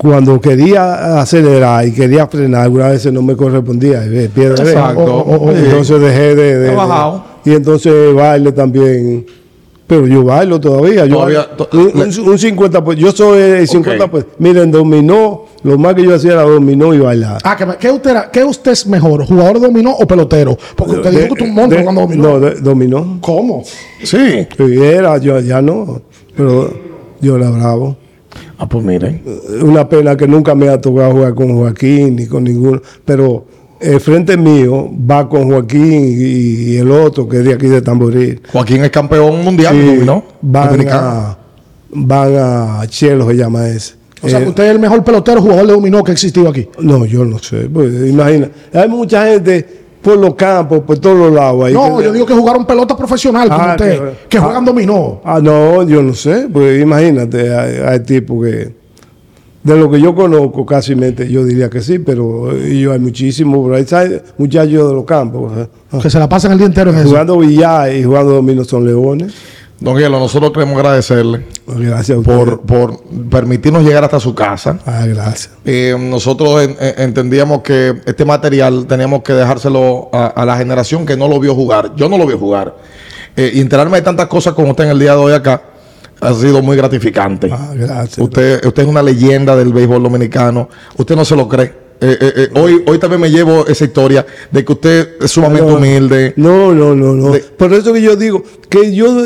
cuando quería acelerar y quería frenar, algunas veces no me correspondía el pie derecho. Exacto. Oh, oh, Entonces dejé de. de- y entonces baile también. Pero yo bailo todavía. Yo Todavía, bailo- to- un, un- un 50%. Pues, yo soy el 50%. Pues, miren, dominó. Lo más que yo hacía era dominó y bailar. Ah, ¿qué, qué usted, era- ¿qué usted es mejor, jugador de dominó o pelotero? Porque usted dijo que usted es un monstruo De- cuando dominó. No, de- dominó. ¿Cómo? Sí. Sí, era, yo ya no. Pero yo era bravo. Ah, pues miren. Una pena que nunca me ha tocado jugar con Joaquín ni con ninguno. Pero el frente mío va con Joaquín y, y el otro que es de aquí de Tamboril. Joaquín es campeón mundial, Y ¿no? van Dominicano. a, van a Chelo, se llama ese. O sea, Eh, que usted es el mejor pelotero jugador de dominó que ha existido aquí. no, yo no sé. Pues, imagina, hay mucha gente por los campos, por todos los lados. ahí No, que- yo digo que jugaron pelota profesional como Ah, usted, que- que, ah. juegan dominó. Ah, no, yo no sé. Pues imagínate, hay, hay tipos que. De lo que yo conozco, casi mente, yo diría que sí, pero yo hay muchísimos, pero hay ¿sabes? muchachos de los campos. Que se la pasan el día entero en eso. Jugando billar y jugando dominó son leones. Don Hielo, nosotros queremos agradecerle Gracias a ustedes. por, por permitirnos llegar hasta su casa. Ah, gracias. Eh, nosotros en- en- entendíamos que este material teníamos que dejárselo a, a la generación que no lo vio jugar. Yo no lo vi jugar. Eh, y enterarme de tantas cosas como usted en el día de hoy acá ha sido muy gratificante. Ah, gracias. Usted, usted es una leyenda del béisbol dominicano. Usted no se lo cree. Eh, eh, eh, hoy, hoy también me llevo esa historia de que usted es sumamente No, humilde. No, no, no, no. De- Por eso que yo digo que yo,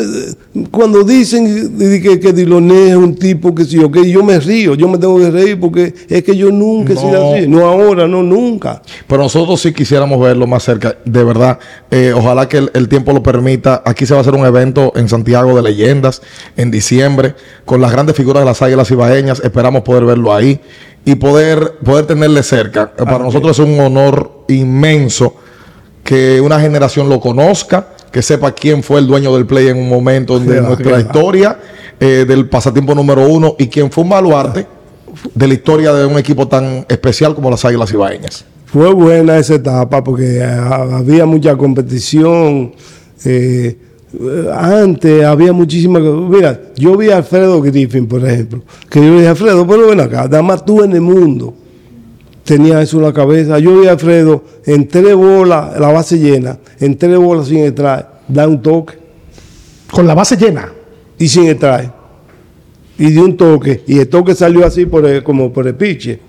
cuando dicen que, que Diloné es un tipo que sí, ok, yo me río, yo me tengo que reír porque es que yo nunca he sido No. así. No ahora, no, nunca. Pero nosotros sí quisiéramos verlo más cerca, de verdad. Eh, ojalá que el, el tiempo lo permita. Aquí se va a hacer un evento en Santiago de leyendas en diciembre con las grandes figuras de las águilas ibaeñas. Esperamos poder verlo ahí y poder, poder tenerle cerca. Eh, Para nosotros es un honor inmenso que una generación lo conozca, que sepa quién fue el dueño del play en un momento de nuestra historia, eh, del pasatiempo número uno y quién fue un baluarte de la historia de un equipo tan especial como las Águilas Ibaeñas? Fue buena esa etapa porque ah, había mucha competición. eh, antes había muchísima. Mira, yo vi a Alfredo Griffin, por ejemplo, que yo dije, Alfredo, pero ven acá, nada más tú en el mundo tenías eso en la cabeza. Yo vi a Alfredo en tres bolas, la base llena, en tres bolas sin entrar, da un toque Con la base llena. y sin entrar. Y dio un toque, y el toque salió así por el- como por el piche.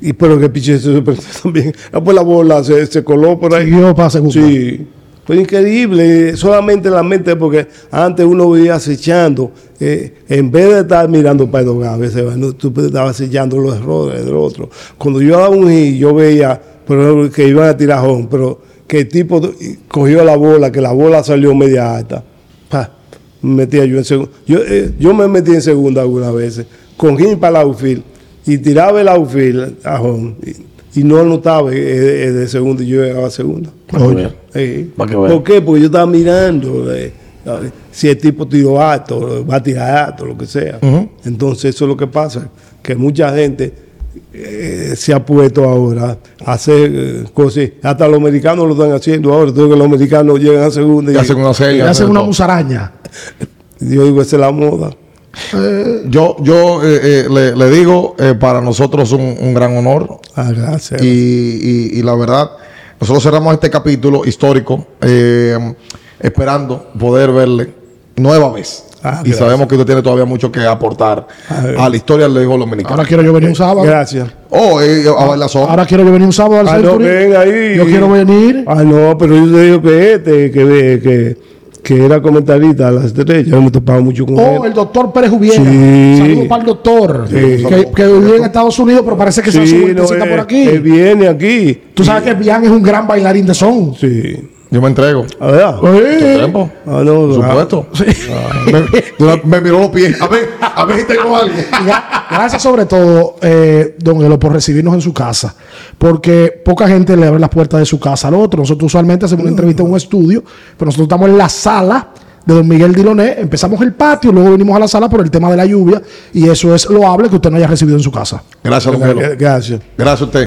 Y pero que el piche se sorprendió también. Después la bola se, se coló por ahí. Siguió para segunda. Sí. Fue increíble, solamente en la mente, porque antes uno veía acechando, eh, en vez de estar mirando para el hogar, a veces tú estabas acechando los errores del otro. Cuando yo daba un hit, yo veía por ejemplo, que iban a tirar home, pero que el tipo cogió la bola, que la bola salió media alta. Pa, me metía yo en segunda. Yo, eh, yo me metí en segunda algunas veces, con hit para el outfield, y tiraba el outfield a home, y no anotaba eh, eh, de segunda, y yo llegaba a segunda. Oye. ¿Por qué? Porque yo estaba mirando eh, si el tipo tiró alto, va a tirar alto, lo que sea. Entonces eso es lo que pasa, que mucha gente eh, se ha puesto ahora a hacer eh, cosas, hasta los americanos lo están haciendo ahora, todo que los americanos llegan a segunda y, Y hacen una serie. Y hacen una musaraña. yo digo, esa es la moda. Yo, yo eh, eh, le, le digo, eh, para nosotros un, un gran honor Ah, gracias. y, y- y la verdad, nosotros cerramos este capítulo histórico eh, esperando poder verle nueva vez. Ah, y gracias. sabemos que usted tiene todavía mucho que aportar Ah, a la historia del béisbol dominicano. Ahora quiero yo venir un sábado. Gracias. oh, eh, a bailar son. Ahora quiero yo venir un sábado al Ah, no, ven ahí. Yo quiero venir. Ah, no, pero yo te digo que este, que, que, que era comentarista a las estrellas, yo me topaba mucho con Oh, él. el doctor Pérez Jubiera. Sí. Saludos para el doctor. Sí. Que, que vivía en Estados Unidos, pero parece que se hace Sí, no, vueltecita eh, por aquí. él viene aquí. Tú sabes que Bian es un gran bailarín de son. Sí. Yo me entrego. ¿A verdad? Tiempo. Ah, Por supuesto. Me, de- me miró los pies. A ver, a ver si tengo algo. Gracias sobre todo, eh, don Elo, por recibirnos en su casa. Porque poca gente le abre las puertas de su casa al otro. Nosotros usualmente hacemos una entrevista en un estudio, pero nosotros estamos en la sala de don Miguel Diloné. Empezamos el patio, luego venimos a la sala por el tema de la lluvia. Y eso es loable que usted no haya recibido en su casa. Gracias, don Melo. Gracias. Gracias a usted.